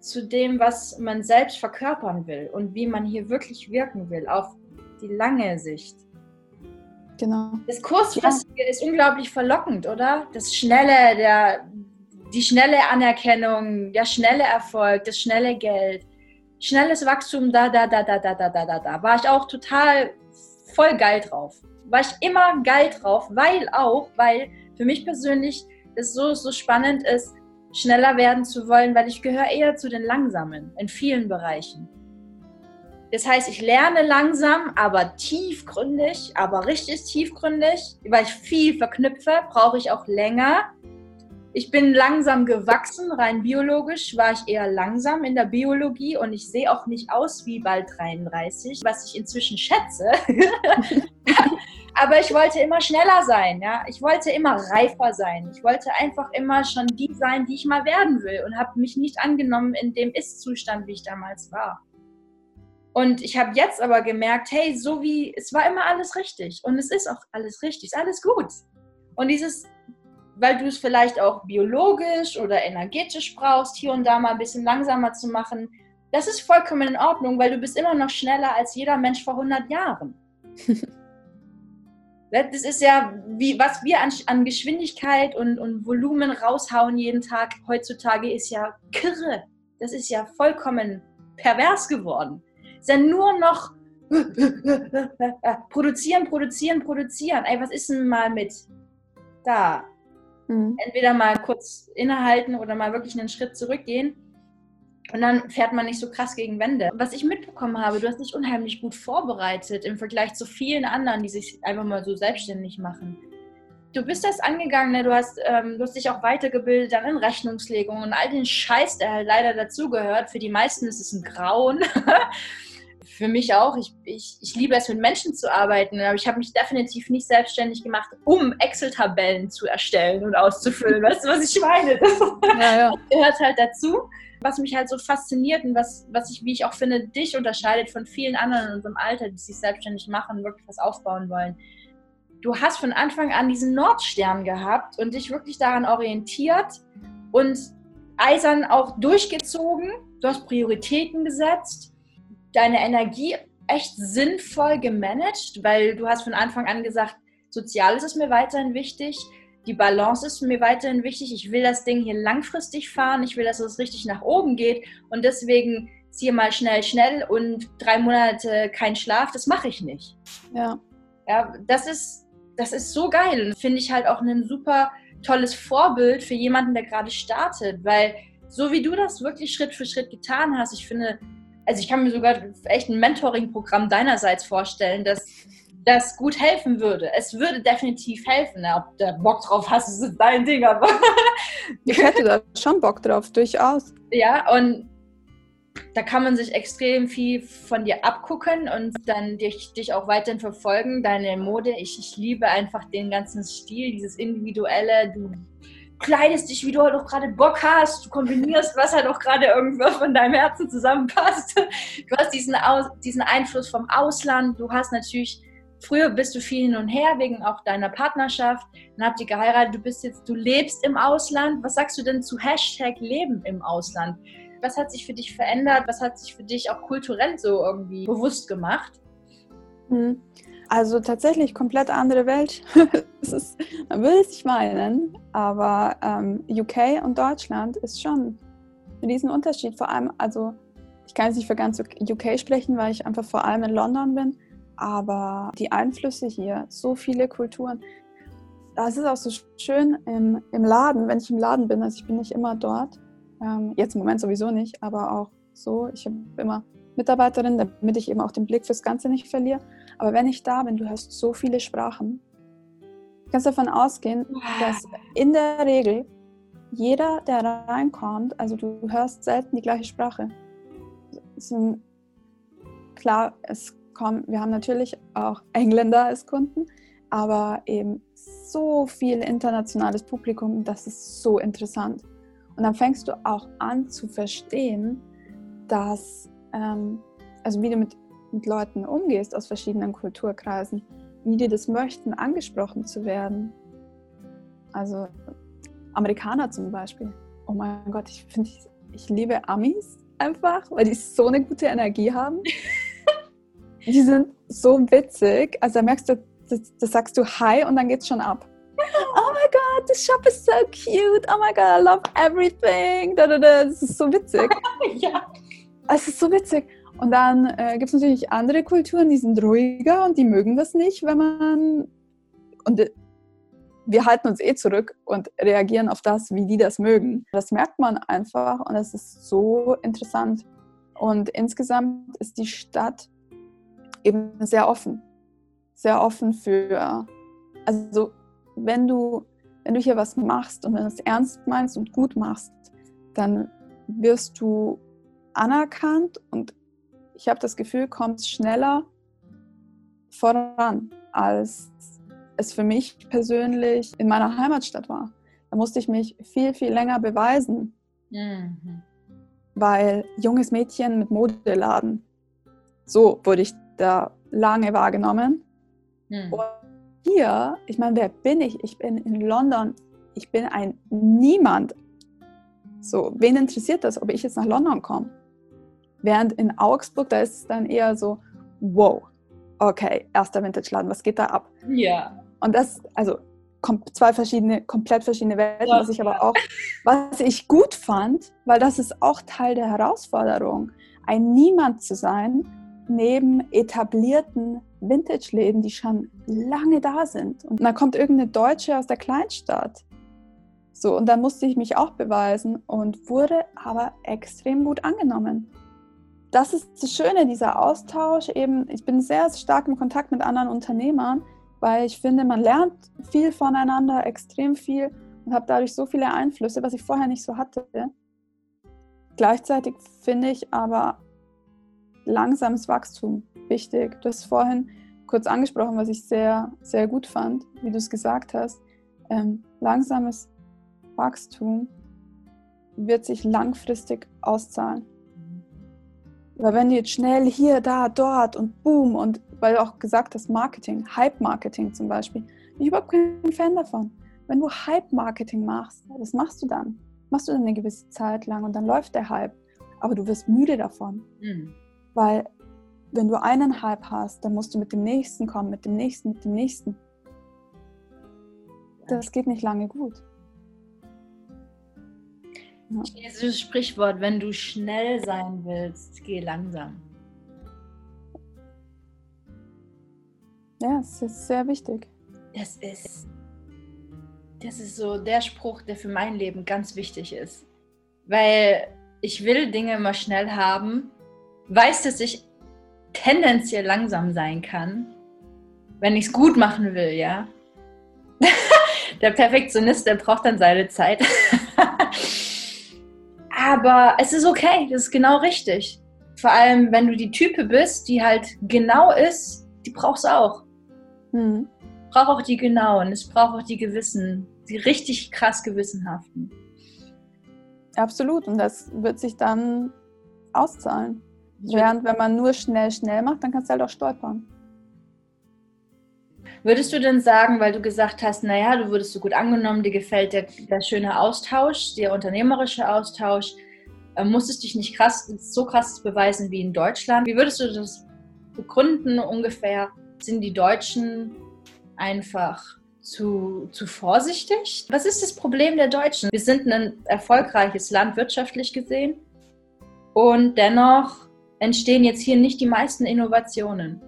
S1: zu dem, was man selbst verkörpern will und wie man hier wirklich wirken will, auf die lange Sicht. Genau. Das Kurzfristige ja. ist unglaublich verlockend, oder? Das Schnelle, der, die schnelle Anerkennung, der schnelle Erfolg, das schnelle Geld, schnelles Wachstum, da, da, da, da, da, da, da, da, da. War ich auch total voll geil drauf. War ich immer geil drauf, weil auch, weil für mich persönlich es so, so spannend ist, schneller werden zu wollen, weil ich gehöre eher zu den Langsamen in vielen Bereichen. Das heißt, ich lerne langsam, aber tiefgründig, aber richtig tiefgründig. Weil ich viel verknüpfe, brauche ich auch länger. Ich bin langsam gewachsen, rein biologisch war ich eher langsam in der Biologie und ich sehe auch nicht aus wie bald 33, was ich inzwischen schätze. Aber ich wollte immer schneller sein, ja. Ich wollte immer reifer sein. Ich wollte einfach immer schon die sein, die ich mal werden will und habe mich nicht angenommen in dem Ist-Zustand, wie ich damals war. Und ich habe jetzt aber gemerkt, hey, so wie, es war immer alles richtig. Und es ist auch alles richtig, ist alles gut. Und dieses, weil du es vielleicht auch biologisch oder energetisch brauchst, hier und da mal ein bisschen langsamer zu machen, das ist vollkommen in Ordnung, weil du bist immer noch schneller als jeder Mensch vor 100 Jahren. das ist ja, wie, was wir an, an Geschwindigkeit und, und Volumen raushauen jeden Tag heutzutage, ist ja kirre. Das ist ja vollkommen pervers geworden ist ja nur noch produzieren, produzieren, produzieren. Ey, was ist denn mal mit da? Mhm. Entweder mal kurz innehalten oder mal wirklich einen Schritt zurückgehen. Und dann fährt man nicht so krass gegen Wände. Was ich mitbekommen habe, du hast dich unheimlich gut vorbereitet im Vergleich zu vielen anderen, die sich einfach mal so selbstständig machen du bist das angegangen, ne? du, hast, ähm, du hast dich auch weitergebildet dann in Rechnungslegung und all den Scheiß, der halt leider dazugehört. Für die meisten ist es ein Grauen. Für mich auch. Ich, ich, ich liebe es, mit Menschen zu arbeiten, aber ich habe mich definitiv nicht selbstständig gemacht, um Excel-Tabellen zu erstellen und auszufüllen. weißt du, was ich meine? Das, ja, ja. gehört halt dazu. Was mich halt so fasziniert und was, was ich, wie ich auch finde, dich unterscheidet von vielen anderen in unserem Alter, die sich selbstständig machen und wirklich was aufbauen wollen du hast von Anfang an diesen Nordstern gehabt und dich wirklich daran orientiert und eisern auch durchgezogen. Du hast Prioritäten gesetzt, deine Energie echt sinnvoll gemanagt, weil du hast von Anfang an gesagt, Soziales ist mir weiterhin wichtig, die Balance ist mir weiterhin wichtig, ich will das Ding hier langfristig fahren, ich will, dass es richtig nach oben geht und deswegen ziehe mal schnell, schnell und drei Monate kein Schlaf, das mache ich nicht. Ja. Ja, das ist das ist so geil und finde ich halt auch ein super tolles Vorbild für jemanden, der gerade startet, weil so wie du das wirklich Schritt für Schritt getan hast, ich finde, also ich kann mir sogar echt ein Mentoring-Programm deinerseits vorstellen, dass das gut helfen würde. Es würde definitiv helfen. Ob du Bock drauf hast, ist dein Ding, aber.
S2: ich hätte da schon Bock drauf, durchaus.
S1: Ja, und da kann man sich extrem viel von dir abgucken und dann dich, dich auch weiterhin verfolgen, deine Mode. Ich, ich liebe einfach den ganzen Stil, dieses individuelle, du kleidest dich, wie du halt auch gerade Bock hast, du kombinierst, was halt auch gerade irgendwo von deinem Herzen zusammenpasst. Du hast diesen, Aus, diesen Einfluss vom Ausland, du hast natürlich Früher bist du viel hin und her wegen auch deiner Partnerschaft. Dann habt ihr geheiratet. Du bist jetzt, du lebst im Ausland. Was sagst du denn zu Hashtag Leben im Ausland? Was hat sich für dich verändert? Was hat sich für dich auch kulturell so irgendwie bewusst gemacht?
S2: Hm. Also tatsächlich komplett andere Welt. ist, man will es nicht meinen, aber ähm, UK und Deutschland ist schon ein Riesenunterschied. Vor allem, also ich kann jetzt nicht für ganz UK sprechen, weil ich einfach vor allem in London bin, aber die Einflüsse hier, so viele Kulturen. Das ist auch so schön im, im Laden, wenn ich im Laden bin, also ich bin nicht immer dort, ähm, jetzt im Moment sowieso nicht, aber auch so. Ich habe immer Mitarbeiterinnen, damit ich eben auch den Blick fürs Ganze nicht verliere. Aber wenn ich da bin, du hörst so viele Sprachen. Du kannst davon ausgehen, dass in der Regel jeder, der reinkommt, also du hörst selten die gleiche Sprache. Sind, klar, es kommen, wir haben natürlich auch Engländer als Kunden, aber eben so viel internationales Publikum, das ist so interessant. Und dann fängst du auch an zu verstehen, dass, ähm, also wie du mit, mit Leuten umgehst aus verschiedenen Kulturkreisen, wie die das möchten, angesprochen zu werden. Also Amerikaner zum Beispiel. Oh mein Gott, ich finde, ich, ich liebe Amis einfach, weil die so eine gute Energie haben. die sind so witzig. Also da merkst du, da sagst du Hi und dann geht's schon ab. Oh my God, the shop is so cute. Oh my God, I love everything. Da, da, da. Das ist so witzig. ja. Es ist so witzig. Und dann äh, gibt es natürlich andere Kulturen, die sind ruhiger und die mögen das nicht, wenn man. Und äh, wir halten uns eh zurück und reagieren auf das, wie die das mögen. Das merkt man einfach und es ist so interessant. Und insgesamt ist die Stadt eben sehr offen. Sehr offen für, also wenn du, wenn du hier was machst und wenn du es ernst meinst und gut machst, dann wirst du anerkannt und ich habe das Gefühl, kommst schneller voran, als es für mich persönlich in meiner Heimatstadt war. Da musste ich mich viel, viel länger beweisen, mhm. weil junges Mädchen mit Modeladen, so wurde ich da lange wahrgenommen. Mhm. Und hier, ich meine, wer bin ich? Ich bin in London, ich bin ein Niemand. So, wen interessiert das, ob ich jetzt nach London komme? Während in Augsburg, da ist es dann eher so, wow, okay, erster Vintage-Laden, was geht da ab?
S1: Ja.
S2: Und das, also zwei verschiedene, komplett verschiedene Welten, was ich aber auch, was ich gut fand, weil das ist auch Teil der Herausforderung, ein Niemand zu sein, neben etablierten Vintage-Läden, die schon lange da sind. Und dann kommt irgendeine Deutsche aus der Kleinstadt. So, und dann musste ich mich auch beweisen und wurde aber extrem gut angenommen das ist das Schöne, dieser Austausch. Eben, ich bin sehr stark im Kontakt mit anderen Unternehmern, weil ich finde, man lernt viel voneinander, extrem viel und habe dadurch so viele Einflüsse, was ich vorher nicht so hatte. Gleichzeitig finde ich aber langsames Wachstum wichtig. Du hast vorhin kurz angesprochen, was ich sehr, sehr gut fand, wie du es gesagt hast. Ähm, langsames Wachstum wird sich langfristig auszahlen. Weil wenn du jetzt schnell hier, da, dort und boom und weil du auch gesagt hast, Marketing, Hype-Marketing zum Beispiel, bin ich überhaupt kein Fan davon. Wenn du Hype-Marketing machst, was machst du dann? Machst du dann eine gewisse Zeit lang und dann läuft der Hype. Aber du wirst müde davon. Mhm. Weil wenn du einen Hype hast, dann musst du mit dem nächsten kommen, mit dem nächsten, mit dem nächsten. Das geht nicht lange gut.
S1: Ja. Dieses Sprichwort, wenn du schnell sein willst, geh langsam.
S2: Ja, es ist sehr wichtig.
S1: Das ist, das ist so der Spruch, der für mein Leben ganz wichtig ist. Weil ich will Dinge immer schnell haben, weiß, dass ich tendenziell langsam sein kann, wenn ich es gut machen will, ja. der Perfektionist, der braucht dann seine Zeit. Aber es ist okay, das ist genau richtig. Vor allem, wenn du die Type bist, die halt genau ist, die brauchst du auch. Mhm. Braucht auch die genauen, es braucht auch die gewissen, die richtig krass gewissenhaften.
S2: Absolut, und das wird sich dann auszahlen. Während wenn man nur schnell, schnell macht, dann kannst du halt auch stolpern.
S1: Würdest du denn sagen, weil du gesagt hast, naja, du wurdest so gut angenommen, dir gefällt der, der schöne Austausch, der unternehmerische Austausch, äh, musstest dich nicht krass, so krass beweisen wie in Deutschland. Wie würdest du das begründen ungefähr? Sind die Deutschen einfach zu, zu vorsichtig? Was ist das Problem der Deutschen? Wir sind ein erfolgreiches Land wirtschaftlich gesehen und dennoch entstehen jetzt hier nicht die meisten Innovationen.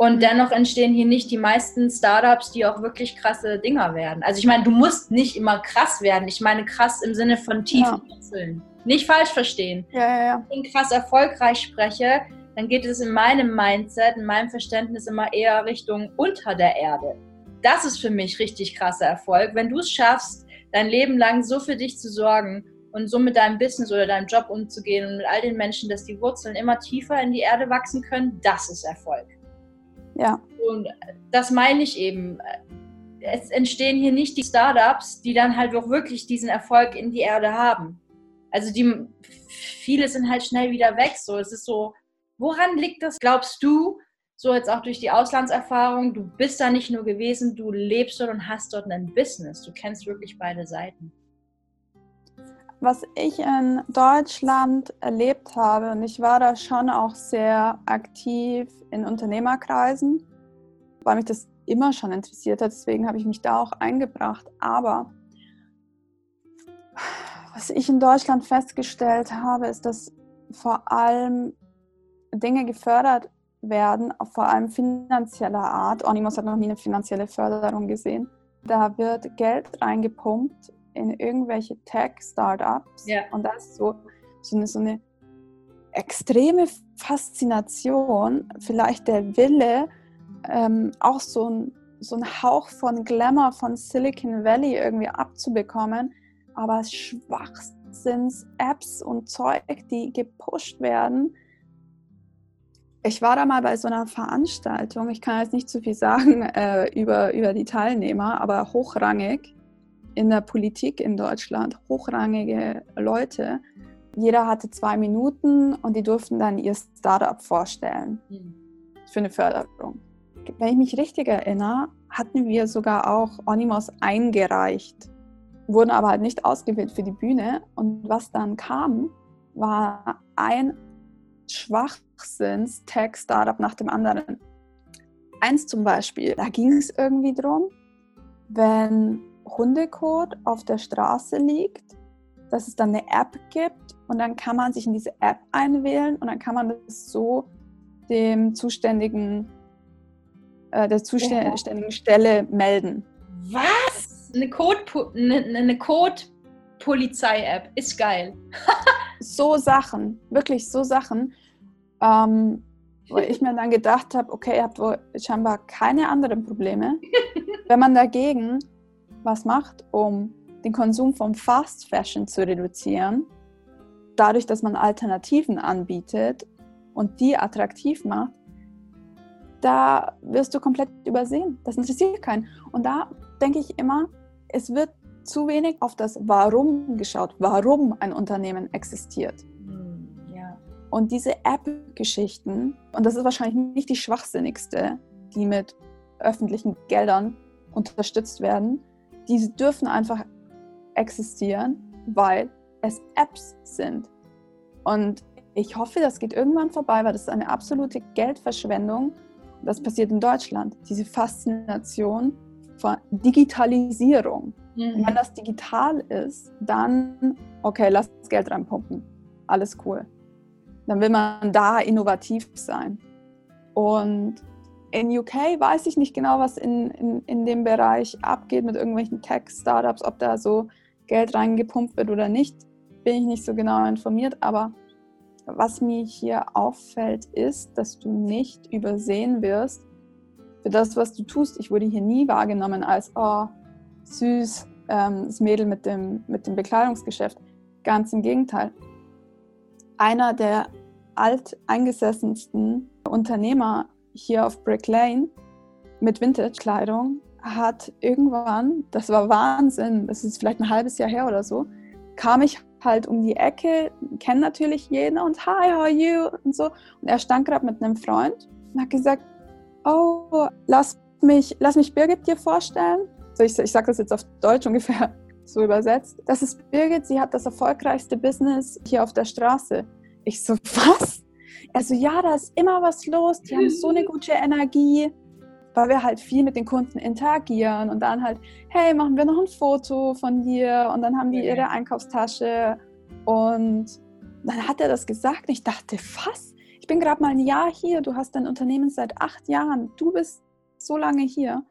S1: Und dennoch entstehen hier nicht die meisten Startups, die auch wirklich krasse Dinger werden. Also ich meine, du musst nicht immer krass werden. Ich meine krass im Sinne von tiefen ja. Wurzeln. Nicht falsch verstehen.
S2: Ja, ja, ja.
S1: Wenn ich krass erfolgreich spreche, dann geht es in meinem Mindset, in meinem Verständnis immer eher Richtung unter der Erde. Das ist für mich richtig krasser Erfolg. Wenn du es schaffst, dein Leben lang so für dich zu sorgen und so mit deinem Business oder deinem Job umzugehen und mit all den Menschen, dass die Wurzeln immer tiefer in die Erde wachsen können, das ist Erfolg.
S2: Ja.
S1: Und das meine ich eben. Es entstehen hier nicht die Startups, die dann halt auch wirklich diesen Erfolg in die Erde haben. Also die viele sind halt schnell wieder weg. So, es ist so, woran liegt das, glaubst du, so jetzt auch durch die Auslandserfahrung, du bist da nicht nur gewesen, du lebst dort und hast dort ein Business. Du kennst wirklich beide Seiten.
S2: Was ich in Deutschland erlebt habe, und ich war da schon auch sehr aktiv in Unternehmerkreisen, weil mich das immer schon interessiert hat, deswegen habe ich mich da auch eingebracht. Aber was ich in Deutschland festgestellt habe, ist, dass vor allem Dinge gefördert werden, vor allem finanzieller Art. Onimos hat noch nie eine finanzielle Förderung gesehen. Da wird Geld reingepumpt in irgendwelche Tech-Startups.
S1: Ja.
S2: Und das ist so, so, eine, so eine extreme Faszination, vielleicht der Wille, ähm, auch so ein, so ein Hauch von Glamour von Silicon Valley irgendwie abzubekommen, aber Schwachsinns-Apps und Zeug, die gepusht werden. Ich war da mal bei so einer Veranstaltung, ich kann jetzt nicht zu viel sagen äh, über, über die Teilnehmer, aber hochrangig in der Politik in Deutschland, hochrangige Leute. Jeder hatte zwei Minuten und die durften dann ihr Startup vorstellen mhm. für eine Förderung. Wenn ich mich richtig erinnere, hatten wir sogar auch Onimos eingereicht, wurden aber halt nicht ausgewählt für die Bühne. Und was dann kam, war ein Schwachsinns-Tech-Startup nach dem anderen. Eins zum Beispiel, da ging es irgendwie drum, wenn Hundekot auf der Straße liegt, dass es dann eine App gibt und dann kann man sich in diese App einwählen und dann kann man das so dem zuständigen, äh, der zuständigen Stelle melden.
S1: Was? Eine Code, eine, eine Code-Polizei-App ist geil.
S2: so Sachen, wirklich so Sachen. Ähm, wo ich mir dann gedacht habe, okay, ihr habt wohl scheinbar keine anderen Probleme. Wenn man dagegen was macht, um den Konsum von Fast Fashion zu reduzieren, dadurch, dass man Alternativen anbietet und die attraktiv macht, da wirst du komplett übersehen. Das interessiert keinen. Und da denke ich immer, es wird zu wenig auf das Warum geschaut, warum ein Unternehmen existiert. Hm, und diese App-Geschichten, und das ist wahrscheinlich nicht die schwachsinnigste, die mit öffentlichen Geldern unterstützt werden, diese dürfen einfach existieren, weil es Apps sind. Und ich hoffe, das geht irgendwann vorbei, weil das ist eine absolute Geldverschwendung. Das passiert in Deutschland. Diese Faszination von Digitalisierung. Mhm. Wenn das digital ist, dann, okay, lass das Geld reinpumpen. Alles cool. Dann will man da innovativ sein. Und in UK weiß ich nicht genau, was in, in, in dem Bereich abgeht mit irgendwelchen Tech-Startups, ob da so Geld reingepumpt wird oder nicht, bin ich nicht so genau informiert. Aber was mir hier auffällt, ist, dass du nicht übersehen wirst für das, was du tust. Ich wurde hier nie wahrgenommen als, oh, süß, ähm, das Mädel mit dem, mit dem Bekleidungsgeschäft. Ganz im Gegenteil. Einer der alteingesessensten Unternehmer hier auf Brick Lane mit Vintage-Kleidung hat irgendwann, das war Wahnsinn, das ist vielleicht ein halbes Jahr her oder so, kam ich halt um die Ecke, kenne natürlich jeden und hi, how are you und so. Und er stand gerade mit einem Freund und hat gesagt, oh, lass mich, lass mich Birgit dir vorstellen. So, ich, ich sage das jetzt auf Deutsch ungefähr so übersetzt. Das ist Birgit, sie hat das erfolgreichste Business hier auf der Straße. Ich so, was? Also ja, da ist immer was los, die haben so eine gute Energie, weil wir halt viel mit den Kunden interagieren und dann halt, hey, machen wir noch ein Foto von dir? Und dann haben die ihre Einkaufstasche. Und dann hat er das gesagt. Und ich dachte, was? Ich bin gerade mal ein Jahr hier, du hast dein Unternehmen seit acht Jahren, du bist so lange hier.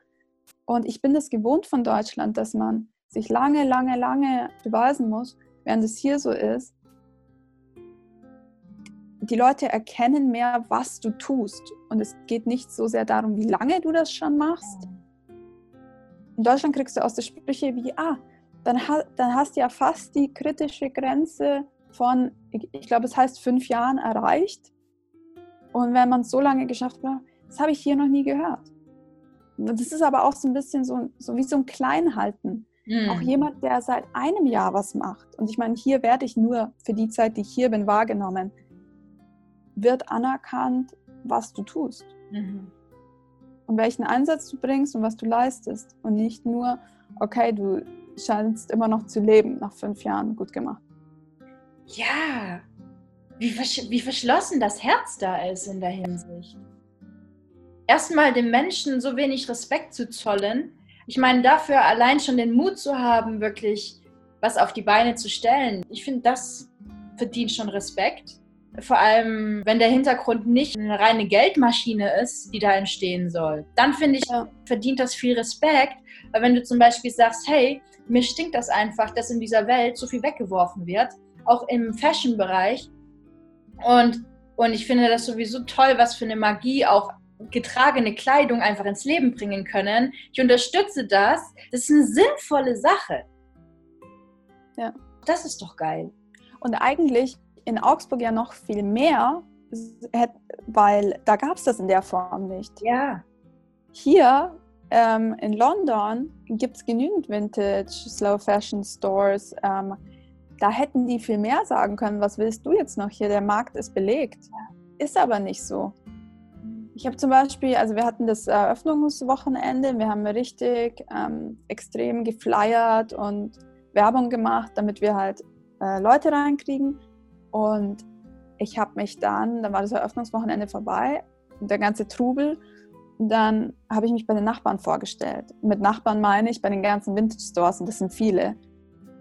S2: Und ich bin das gewohnt von Deutschland, dass man sich lange, lange, lange beweisen muss, während es hier so ist, die Leute erkennen mehr, was du tust. Und es geht nicht so sehr darum, wie lange du das schon machst. In Deutschland kriegst du aus der Sprüche wie, ah, dann, ha dann hast du ja fast die kritische Grenze von, ich, glaube, es heißt fünf Jahren erreicht. Und wenn man es so lange geschafft hat, das habe ich hier noch nie gehört. Das ist aber auch so ein bisschen so, so wie so ein Kleinhalten. Mhm. Auch jemand, der seit einem Jahr was macht. Und ich meine, hier werde ich nur für die Zeit, die ich hier bin, wahrgenommen. Wird anerkannt, was du tust. Mhm. Und welchen Einsatz du bringst und was du leistest. Und nicht nur, okay, du scheinst immer noch zu leben nach fünf Jahren. Gut gemacht.
S1: Ja, wie, versch wie verschlossen das Herz da ist in der Hinsicht. Erstmal dem Menschen so wenig Respekt zu zollen. Ich meine, dafür allein schon den Mut zu haben, wirklich was auf die Beine zu stellen. Ich finde, das verdient schon Respekt. Vor allem, wenn der Hintergrund nicht eine reine Geldmaschine ist, die da entstehen soll. Dann finde ich, ja. verdient das viel Respekt. Weil wenn du zum Beispiel sagst, hey, mir stinkt das einfach, dass in dieser Welt so viel weggeworfen wird, auch im Fashion-Bereich. Und, und ich finde das sowieso toll, was für eine Magie auch getragene Kleidung einfach ins Leben bringen können. Ich unterstütze das. Das ist eine sinnvolle Sache.
S2: Ja.
S1: Das ist doch geil.
S2: Und eigentlich in Augsburg ja noch viel mehr, weil da gab es das in der Form nicht.
S1: Ja.
S2: Hier ähm, in London gibt es genügend Vintage, Slow Fashion Stores. Ähm, da hätten die viel mehr sagen können, was willst du jetzt noch hier? Der Markt ist belegt. Ist aber nicht so. Ich habe zum Beispiel, also wir hatten das Eröffnungswochenende, wir haben richtig ähm, extrem geflyert und Werbung gemacht, damit wir halt äh, Leute reinkriegen. Und ich habe mich dann, dann war das Eröffnungswochenende vorbei der ganze Trubel. Dann habe ich mich bei den Nachbarn vorgestellt. Mit Nachbarn meine ich bei den ganzen Vintage Stores und das sind viele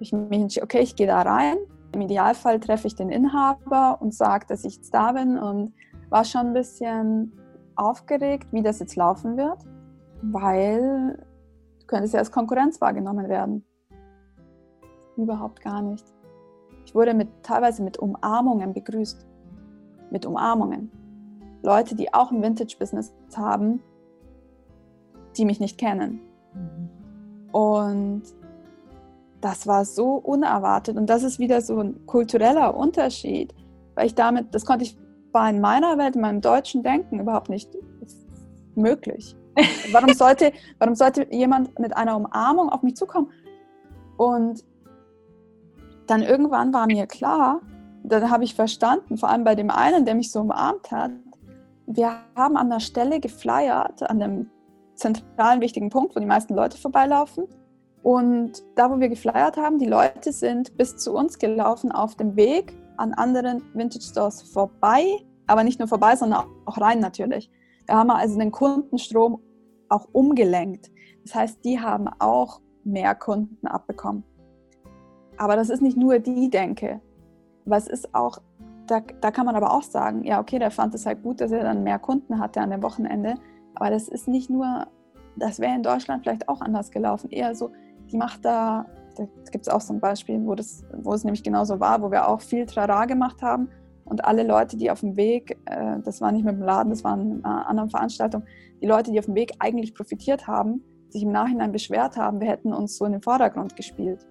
S2: ich mich entschieden, okay, ich gehe da rein. Im Idealfall treffe ich den Inhaber und sage, dass ich jetzt da bin und war schon ein bisschen aufgeregt, wie das jetzt laufen wird, weil du könntest ja als Konkurrenz wahrgenommen werden. Überhaupt gar nicht. Ich wurde mit, teilweise mit Umarmungen begrüßt. Mit Umarmungen. Leute, die auch ein Vintage-Business haben, die mich nicht kennen. Mhm. Und das war so unerwartet und das ist wieder so ein kultureller Unterschied, weil ich damit, das konnte ich war in meiner Welt, in meinem deutschen Denken überhaupt nicht möglich. Warum sollte, warum sollte jemand mit einer Umarmung auf mich zukommen? Und dann irgendwann war mir klar, dann habe ich verstanden, vor allem bei dem einen, der mich so umarmt hat, wir haben an der Stelle geflyert, an dem zentralen wichtigen Punkt, wo die meisten Leute vorbeilaufen. Und da, wo wir geflyert haben, die Leute sind bis zu uns gelaufen auf dem Weg an anderen Vintage Stores vorbei, aber nicht nur vorbei, sondern auch rein natürlich. Da haben wir also den Kundenstrom auch umgelenkt. Das heißt, die haben auch mehr Kunden abbekommen. Aber das ist nicht nur die Denke. Was ist auch, da, da kann man aber auch sagen, ja, okay, der fand es halt gut, dass er dann mehr Kunden hatte an dem Wochenende. Aber das ist nicht nur, das wäre in Deutschland vielleicht auch anders gelaufen. Eher so, die macht da, da gibt es auch so ein Beispiel, wo, das, wo es nämlich genauso war, wo wir auch viel Trara gemacht haben und alle Leute, die auf dem Weg, äh, das war nicht mit dem Laden, das war eine andere Veranstaltung, die Leute, die auf dem Weg eigentlich profitiert haben, sich im Nachhinein beschwert haben, wir hätten uns so in den Vordergrund gespielt.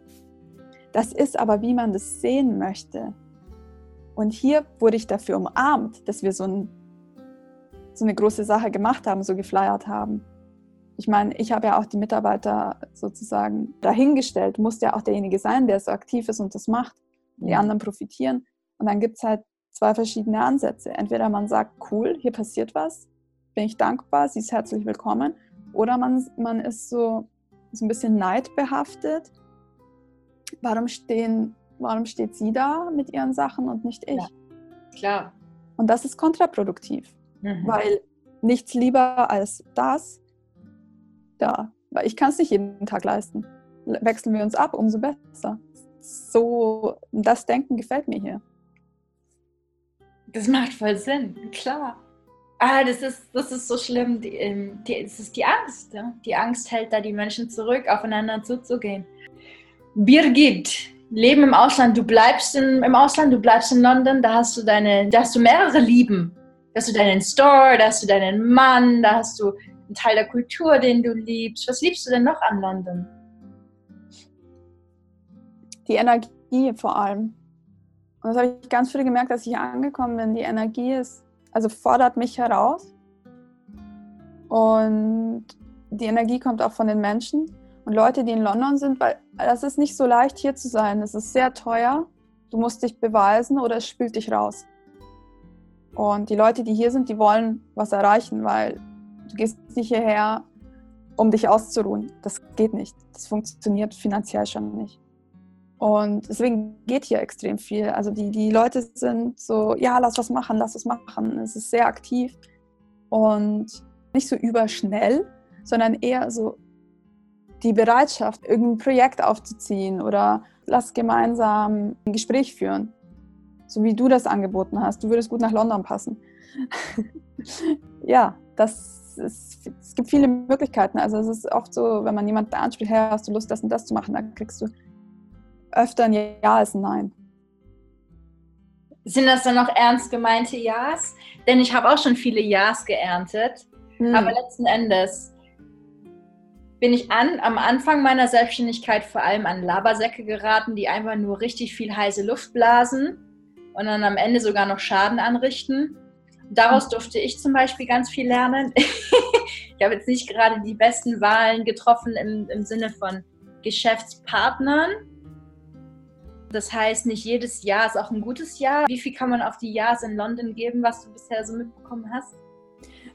S2: Das ist aber, wie man das sehen möchte. Und hier wurde ich dafür umarmt, dass wir so, ein, so eine große Sache gemacht haben, so geflyert haben ich meine, ich habe ja auch die Mitarbeiter sozusagen dahingestellt, muss ja auch derjenige sein, der so aktiv ist und das macht. Die mhm. anderen profitieren. Und dann gibt es halt zwei verschiedene Ansätze. Entweder man sagt, cool, hier passiert was, bin ich dankbar, sie ist herzlich willkommen. Oder man, man ist so, so ein bisschen neidbehaftet. Warum, stehen, warum steht sie da mit ihren Sachen und nicht ich? Ja,
S1: klar.
S2: Und das ist kontraproduktiv, mhm. weil nichts lieber als das da, weil ich kann es nicht jeden Tag leisten. Wechseln wir uns ab, umso besser. So, das Denken gefällt mir hier.
S1: Das macht voll Sinn, klar. Ah, das ist, das ist so schlimm. Die, ähm, die, das ist die Angst. Ja? Die Angst hält da die Menschen zurück, aufeinander zuzugehen. Birgit, Leben im Ausland. Du bleibst in, im Ausland, du bleibst in London, da hast du deine, da hast du mehrere Lieben. Da hast du deinen Store, da hast du deinen Mann, da hast du ein Teil der Kultur, den du liebst? Was liebst du denn noch an London?
S2: Die Energie vor allem. Und das habe ich ganz früh gemerkt, dass ich hier angekommen bin. Die Energie ist, also fordert mich heraus. Und die Energie kommt auch von den Menschen. Und Leute, die in London sind, weil das ist nicht so leicht hier zu sein. Es ist sehr teuer. Du musst dich beweisen oder es spült dich raus. Und die Leute, die hier sind, die wollen was erreichen, weil du gehst nicht hierher, um dich auszuruhen. Das geht nicht. Das funktioniert finanziell schon nicht. Und deswegen geht hier extrem viel. Also die, die Leute sind so, ja, lass was machen, lass was machen. Es ist sehr aktiv und nicht so überschnell, sondern eher so die Bereitschaft, irgendein Projekt aufzuziehen oder lass gemeinsam ein Gespräch führen. So wie du das angeboten hast. Du würdest gut nach London passen. ja, das ist, es gibt viele Möglichkeiten. Also es ist oft so, wenn man jemanden anspricht, hey, hast du Lust, das und das zu machen, dann kriegst du öfter ein Ja als ein Nein.
S1: Sind das dann noch ernst gemeinte Ja's? Denn ich habe auch schon viele Ja's geerntet. Hm. Aber letzten Endes bin ich an, am Anfang meiner Selbstständigkeit vor allem an Labersäcke geraten, die einfach nur richtig viel heiße Luft blasen und dann am Ende sogar noch Schaden anrichten. Daraus hm. durfte ich zum Beispiel ganz viel lernen. ich habe jetzt nicht gerade die besten Wahlen getroffen im, im Sinne von Geschäftspartnern, das heißt, nicht jedes Jahr ist auch ein gutes Jahr. Wie viel kann man auf die Jahres in London geben, was du bisher so mitbekommen hast?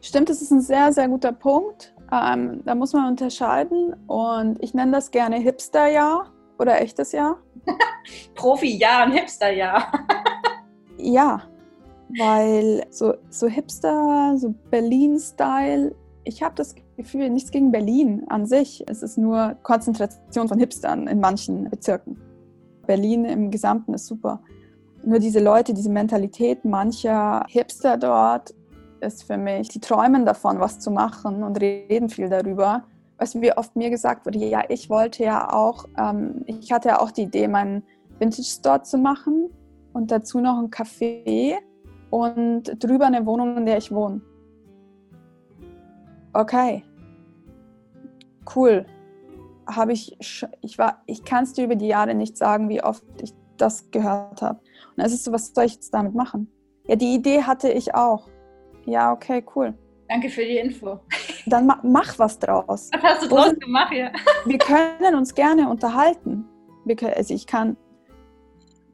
S2: Stimmt, das ist ein sehr, sehr guter Punkt. Ähm, da muss man unterscheiden und ich nenne das gerne Hipster-Jahr oder echtes Jahr.
S1: Profi-Jahr und Hipster-Jahr.
S2: ja, weil so, so Hipster, so Berlin-Style, ich habe das Gefühl, nichts gegen Berlin an sich. Es ist nur Konzentration von Hipstern in manchen Bezirken. Berlin im Gesamten ist super. Nur diese Leute, diese Mentalität mancher Hipster dort ist für mich, die träumen davon, was zu machen und reden viel darüber. Weißt du, wie oft mir gesagt wurde, ja, ich wollte ja auch, ähm, ich hatte ja auch die Idee, meinen Vintage Store zu machen und dazu noch ein Café und drüber eine Wohnung, in der ich wohne. Okay, cool habe ich, ich war, ich kann es dir über die Jahre nicht sagen, wie oft ich das gehört habe. Und es ist so, was soll ich jetzt damit machen? Ja, die Idee hatte ich auch. Ja, okay, cool.
S1: Danke für die Info.
S2: Dann ma mach was draus.
S1: Was hast du draus gemacht, ja?
S2: Wir können uns gerne unterhalten. Können, also ich kann,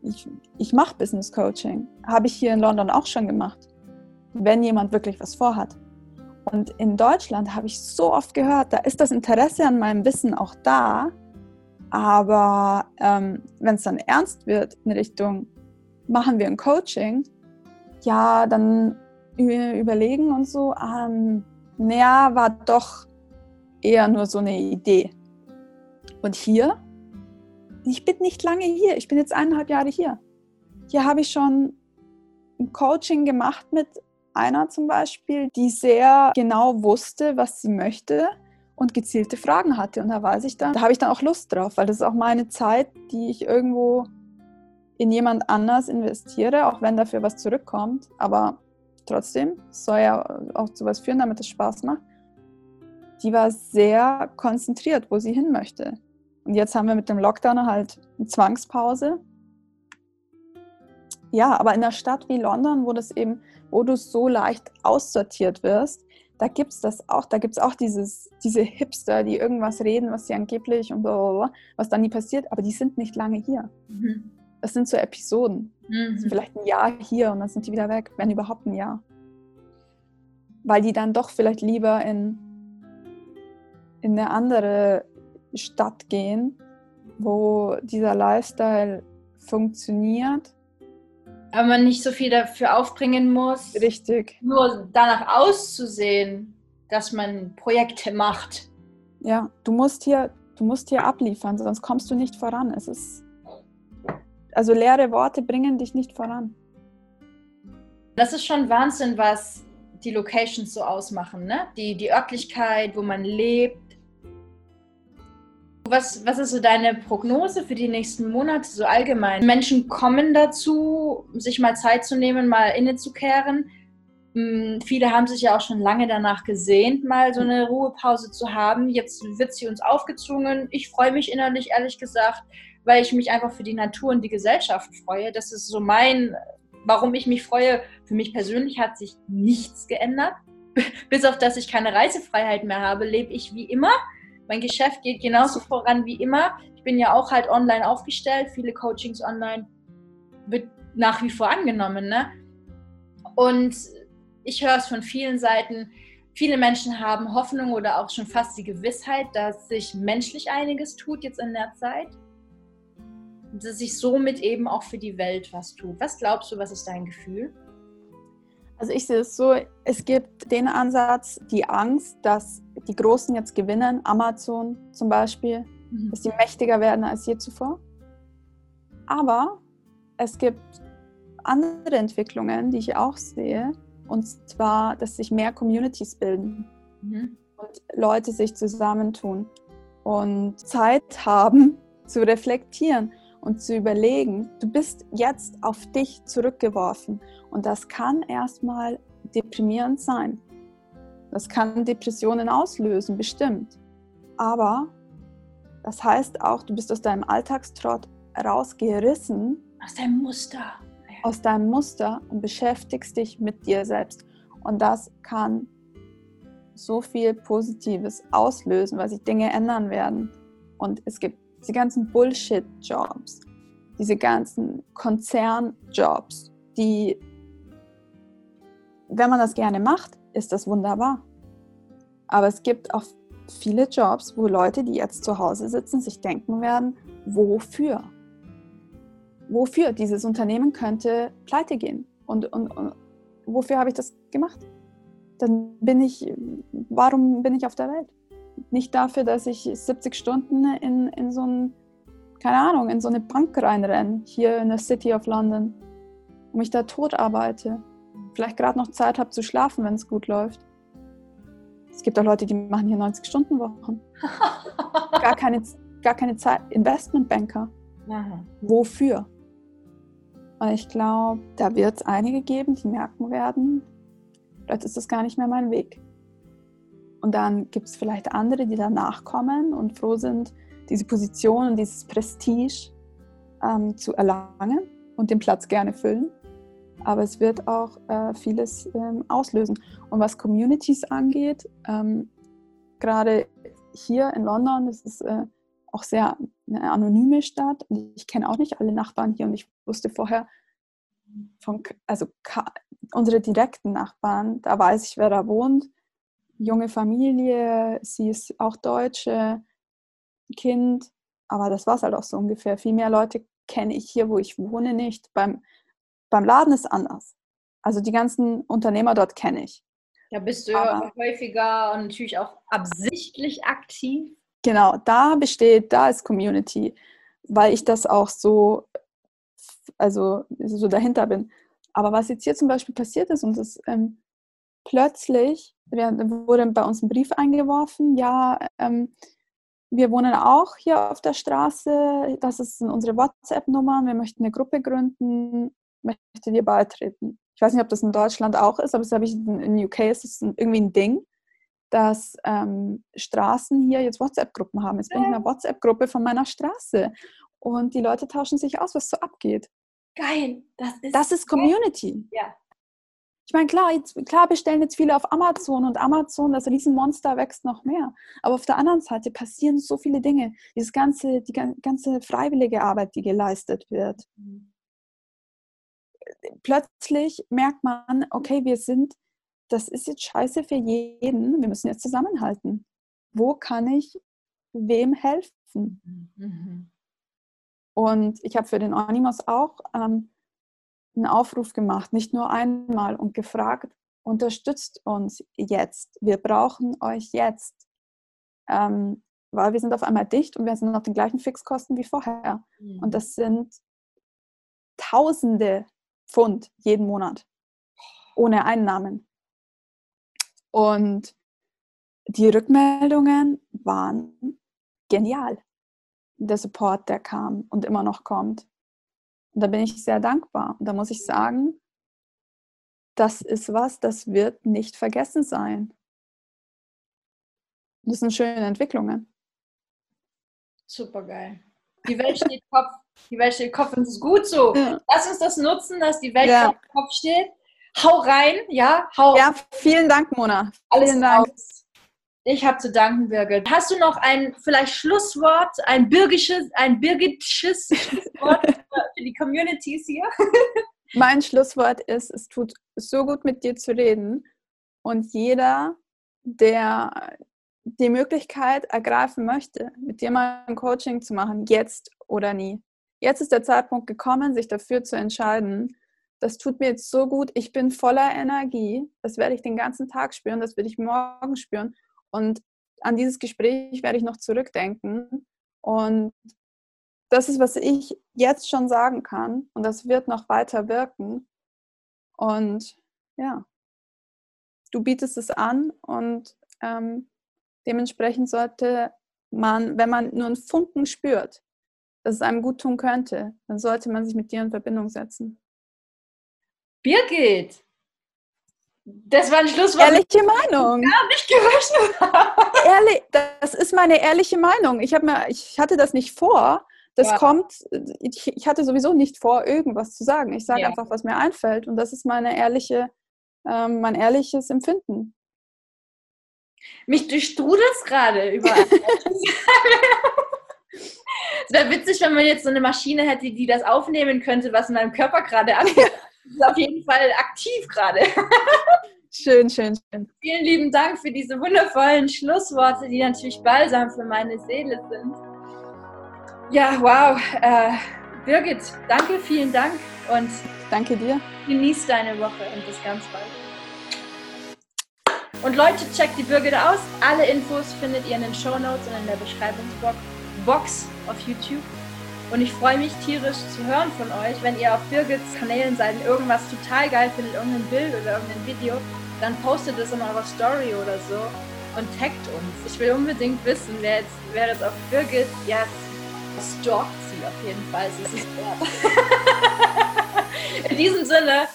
S2: ich, ich mache Business Coaching. Habe ich hier in London auch schon gemacht. Wenn jemand wirklich was vorhat. Und in Deutschland habe ich so oft gehört, da ist das Interesse an meinem Wissen auch da, aber ähm, wenn es dann ernst wird in Richtung, machen wir ein Coaching, ja, dann überlegen und so, ähm, naja, war doch eher nur so eine Idee. Und hier, ich bin nicht lange hier, ich bin jetzt eineinhalb Jahre hier. Hier habe ich schon ein Coaching gemacht mit einer zum Beispiel, die sehr genau wusste, was sie möchte und gezielte Fragen hatte. Und da weiß ich dann, da habe ich dann auch Lust drauf, weil das ist auch meine Zeit, die ich irgendwo in jemand anders investiere, auch wenn dafür was zurückkommt. Aber trotzdem, soll ja auch zu was führen, damit es Spaß macht. Die war sehr konzentriert, wo sie hin möchte. Und jetzt haben wir mit dem Lockdown halt eine Zwangspause. Ja, aber in einer Stadt wie London, wo das eben wo du so leicht aussortiert wirst, da gibt es das auch, da gibt es auch dieses, diese Hipster, die irgendwas reden, was sie angeblich und was dann nie passiert, aber die sind nicht lange hier. Mhm. Das sind so Episoden. Mhm. vielleicht ein Jahr hier und dann sind die wieder weg, wenn überhaupt ein Jahr. Weil die dann doch vielleicht lieber in, in eine andere Stadt gehen, wo dieser Lifestyle funktioniert
S1: aber man nicht so viel dafür aufbringen muss.
S2: Richtig.
S1: Nur danach auszusehen, dass man Projekte macht.
S2: Ja, du musst hier, du musst hier abliefern, sonst kommst du nicht voran. Es ist also leere Worte bringen dich nicht voran.
S1: Das ist schon Wahnsinn, was die Locations so ausmachen, ne? Die, die Örtlichkeit, wo man lebt, was, was ist so deine Prognose für die nächsten Monate, so allgemein? Menschen kommen dazu, sich mal Zeit zu nehmen, mal innezukehren. Hm, viele haben sich ja auch schon lange danach gesehnt, mal so eine Ruhepause zu haben. Jetzt wird sie uns aufgezwungen. Ich freue mich innerlich, ehrlich gesagt, weil ich mich einfach für die Natur und die Gesellschaft freue. Das ist so mein, warum ich mich freue. Für mich persönlich hat sich nichts geändert. Bis auf dass ich keine Reisefreiheit mehr habe, lebe ich wie immer Mein Geschäft geht genauso voran wie immer. Ich bin ja auch halt online aufgestellt, viele Coachings online wird nach wie vor angenommen. Ne? Und ich höre es von vielen Seiten, viele Menschen haben Hoffnung oder auch schon fast die Gewissheit, dass sich menschlich einiges tut jetzt in der Zeit. Dass sich somit eben auch für die Welt was tut. Was glaubst du, was ist dein Gefühl?
S2: Also ich sehe es so, es gibt den Ansatz, die Angst, dass die Großen jetzt gewinnen, Amazon zum Beispiel, mhm. dass die mächtiger werden als je zuvor. Aber es gibt andere Entwicklungen, die ich auch sehe, und zwar, dass sich mehr Communities bilden mhm. und Leute sich zusammentun und Zeit haben zu reflektieren und zu überlegen, du bist jetzt auf dich zurückgeworfen und das kann erstmal deprimierend sein. Das kann Depressionen auslösen, bestimmt. Aber das heißt auch, du bist aus deinem Alltagstrott rausgerissen.
S1: Aus deinem Muster.
S2: Aus deinem Muster und beschäftigst dich mit dir selbst. Und das kann so viel Positives auslösen, weil sich Dinge ändern werden. Und es gibt diese ganzen Bullshit-Jobs, diese ganzen Konzern-Jobs, die, wenn man das gerne macht, ist das wunderbar. Aber es gibt auch viele Jobs, wo Leute, die jetzt zu Hause sitzen, sich denken werden, wofür? Wofür? Dieses Unternehmen könnte pleite gehen. Und, und, und wofür habe ich das gemacht? Dann bin ich, warum bin ich auf der Welt? Nicht dafür, dass ich 70 Stunden in, in so ein, keine Ahnung, in so eine Bank reinrenne, hier in der City of London und mich da tot arbeite. Vielleicht gerade noch Zeit habe zu schlafen, wenn es gut läuft. Es gibt auch Leute, die machen hier 90-Stunden-Wochen. gar, keine, gar keine Zeit. Investmentbanker. Wofür? Und ich glaube, da wird es einige geben, die merken werden, vielleicht ist das gar nicht mehr mein Weg. Und dann gibt es vielleicht andere, die danach kommen und froh sind, diese Position und dieses Prestige ähm, zu erlangen und den Platz gerne füllen. Aber es wird auch äh, vieles ähm, auslösen. Und was Communities angeht, ähm, gerade hier in London, das ist äh, auch sehr eine anonyme Stadt. Ich kenne auch nicht alle Nachbarn hier und ich wusste vorher von, also unsere direkten Nachbarn, da weiß ich, wer da wohnt junge Familie, sie ist auch Deutsche, Kind, aber das war es halt auch so ungefähr. Viel mehr Leute kenne ich hier, wo ich wohne, nicht. Beim, beim Laden ist anders. Also die ganzen Unternehmer dort kenne ich.
S1: Da bist du aber, häufiger und natürlich auch absichtlich aktiv.
S2: Genau, da besteht, da ist Community, weil ich das auch so, also so dahinter bin. Aber was jetzt hier zum Beispiel passiert ist, und das ähm, plötzlich wurde bei uns ein Brief eingeworfen, ja, ähm, wir wohnen auch hier auf der Straße, das ist unsere WhatsApp-Nummer, wir möchten eine Gruppe gründen, möchtet ihr beitreten? Ich weiß nicht, ob das in Deutschland auch ist, aber das habe ich in UK ist es irgendwie ein Ding, dass ähm, Straßen hier jetzt WhatsApp-Gruppen haben. Jetzt bin ich in einer WhatsApp-Gruppe von meiner Straße und die Leute tauschen sich aus, was so abgeht.
S1: Geil, das ist,
S2: das ist Community.
S1: Ja,
S2: ich meine, klar, jetzt, klar bestellen jetzt viele auf Amazon und Amazon, das Riesenmonster wächst noch mehr. Aber auf der anderen Seite passieren so viele Dinge. Dieses ganze, die ganze freiwillige Arbeit, die geleistet wird. Plötzlich merkt man, okay, wir sind, das ist jetzt scheiße für jeden, wir müssen jetzt zusammenhalten. Wo kann ich wem helfen? Mhm. Und ich habe für den Animos auch ähm, einen Aufruf gemacht, nicht nur einmal und gefragt, unterstützt uns jetzt. Wir brauchen euch jetzt. Ähm, weil wir sind auf einmal dicht und wir sind auf den gleichen Fixkosten wie vorher. Mhm. Und das sind Tausende Pfund jeden Monat ohne Einnahmen. Und die Rückmeldungen waren genial. Der Support, der kam und immer noch kommt. Und da bin ich sehr dankbar. Und da muss ich sagen, das ist was, das wird nicht vergessen sein. Das sind schöne Entwicklungen.
S1: Super geil. Die Welt steht Kopf. Die Welt steht Kopf und es ist gut so. Ja. Lass uns das nutzen, dass die Welt ja. Kopf steht. Hau rein, ja, hau.
S2: Ja, vielen Dank, Mona.
S1: Alles
S2: vielen
S1: Dank. Aus. Ich habe zu danken, Birgit. Hast du noch ein vielleicht Schlusswort, ein birgisches, ein birgisches Schlusswort für die Communities hier?
S2: Mein Schlusswort ist, es tut so gut mit dir zu reden und jeder, der die Möglichkeit ergreifen möchte, mit dir mal ein Coaching zu machen, jetzt oder nie. Jetzt ist der Zeitpunkt gekommen, sich dafür zu entscheiden. Das tut mir jetzt so gut. Ich bin voller Energie. Das werde ich den ganzen Tag spüren. Das werde ich morgen spüren. Und an dieses Gespräch werde ich noch zurückdenken. Und das ist, was ich jetzt schon sagen kann. Und das wird noch weiter wirken. Und ja, du bietest es an und ähm, dementsprechend sollte man, wenn man nur einen Funken spürt, dass es einem gut tun könnte, dann sollte man sich mit dir in Verbindung setzen.
S1: Birgit, das war ein Schlusswort.
S2: Ehrliche Meinung.
S1: Gar nicht gerechnet.
S2: Ehrlich, das ist meine ehrliche Meinung. Ich, mir, ich hatte das nicht vor. Das ja. kommt, ich, ich, hatte sowieso nicht vor, irgendwas zu sagen. Ich sage ja. einfach, was mir einfällt. Und das ist meine ehrliche, ähm, mein ehrliches Empfinden.
S1: Mich durchstrudelt es gerade überall. es wäre witzig, wenn man jetzt so eine Maschine hätte, die das aufnehmen könnte, was in meinem Körper gerade angeht. Ist auf jeden Fall aktiv gerade.
S2: Schön, schön, schön.
S1: Vielen lieben Dank für diese wundervollen Schlussworte, die natürlich balsam für meine Seele sind. Ja, wow. Äh, Birgit, danke, vielen Dank und
S2: danke dir.
S1: Genieß deine Woche und bis ganz bald. Und Leute, checkt die Birgit aus. Alle Infos findet ihr in den Show Notes und in der Beschreibungsbox auf YouTube. Und ich freue mich tierisch zu hören von euch. Wenn ihr auf Birgits Kanälen seid und irgendwas total geil findet, irgendein Bild oder irgendein Video, dann postet es in eurer Story oder so und taggt uns. Ich will unbedingt wissen, wer jetzt, wer das auf Birgit, ja, stalkt sie auf jeden Fall. Sie ist es In diesem Sinne,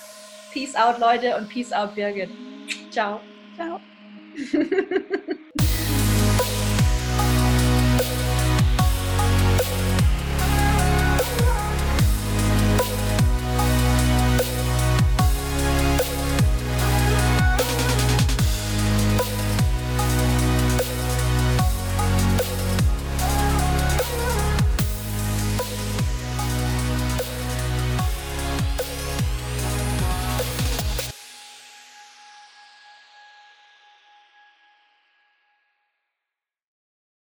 S1: Peace out, Leute, und Peace out, Birgit. Ciao.
S2: Ciao.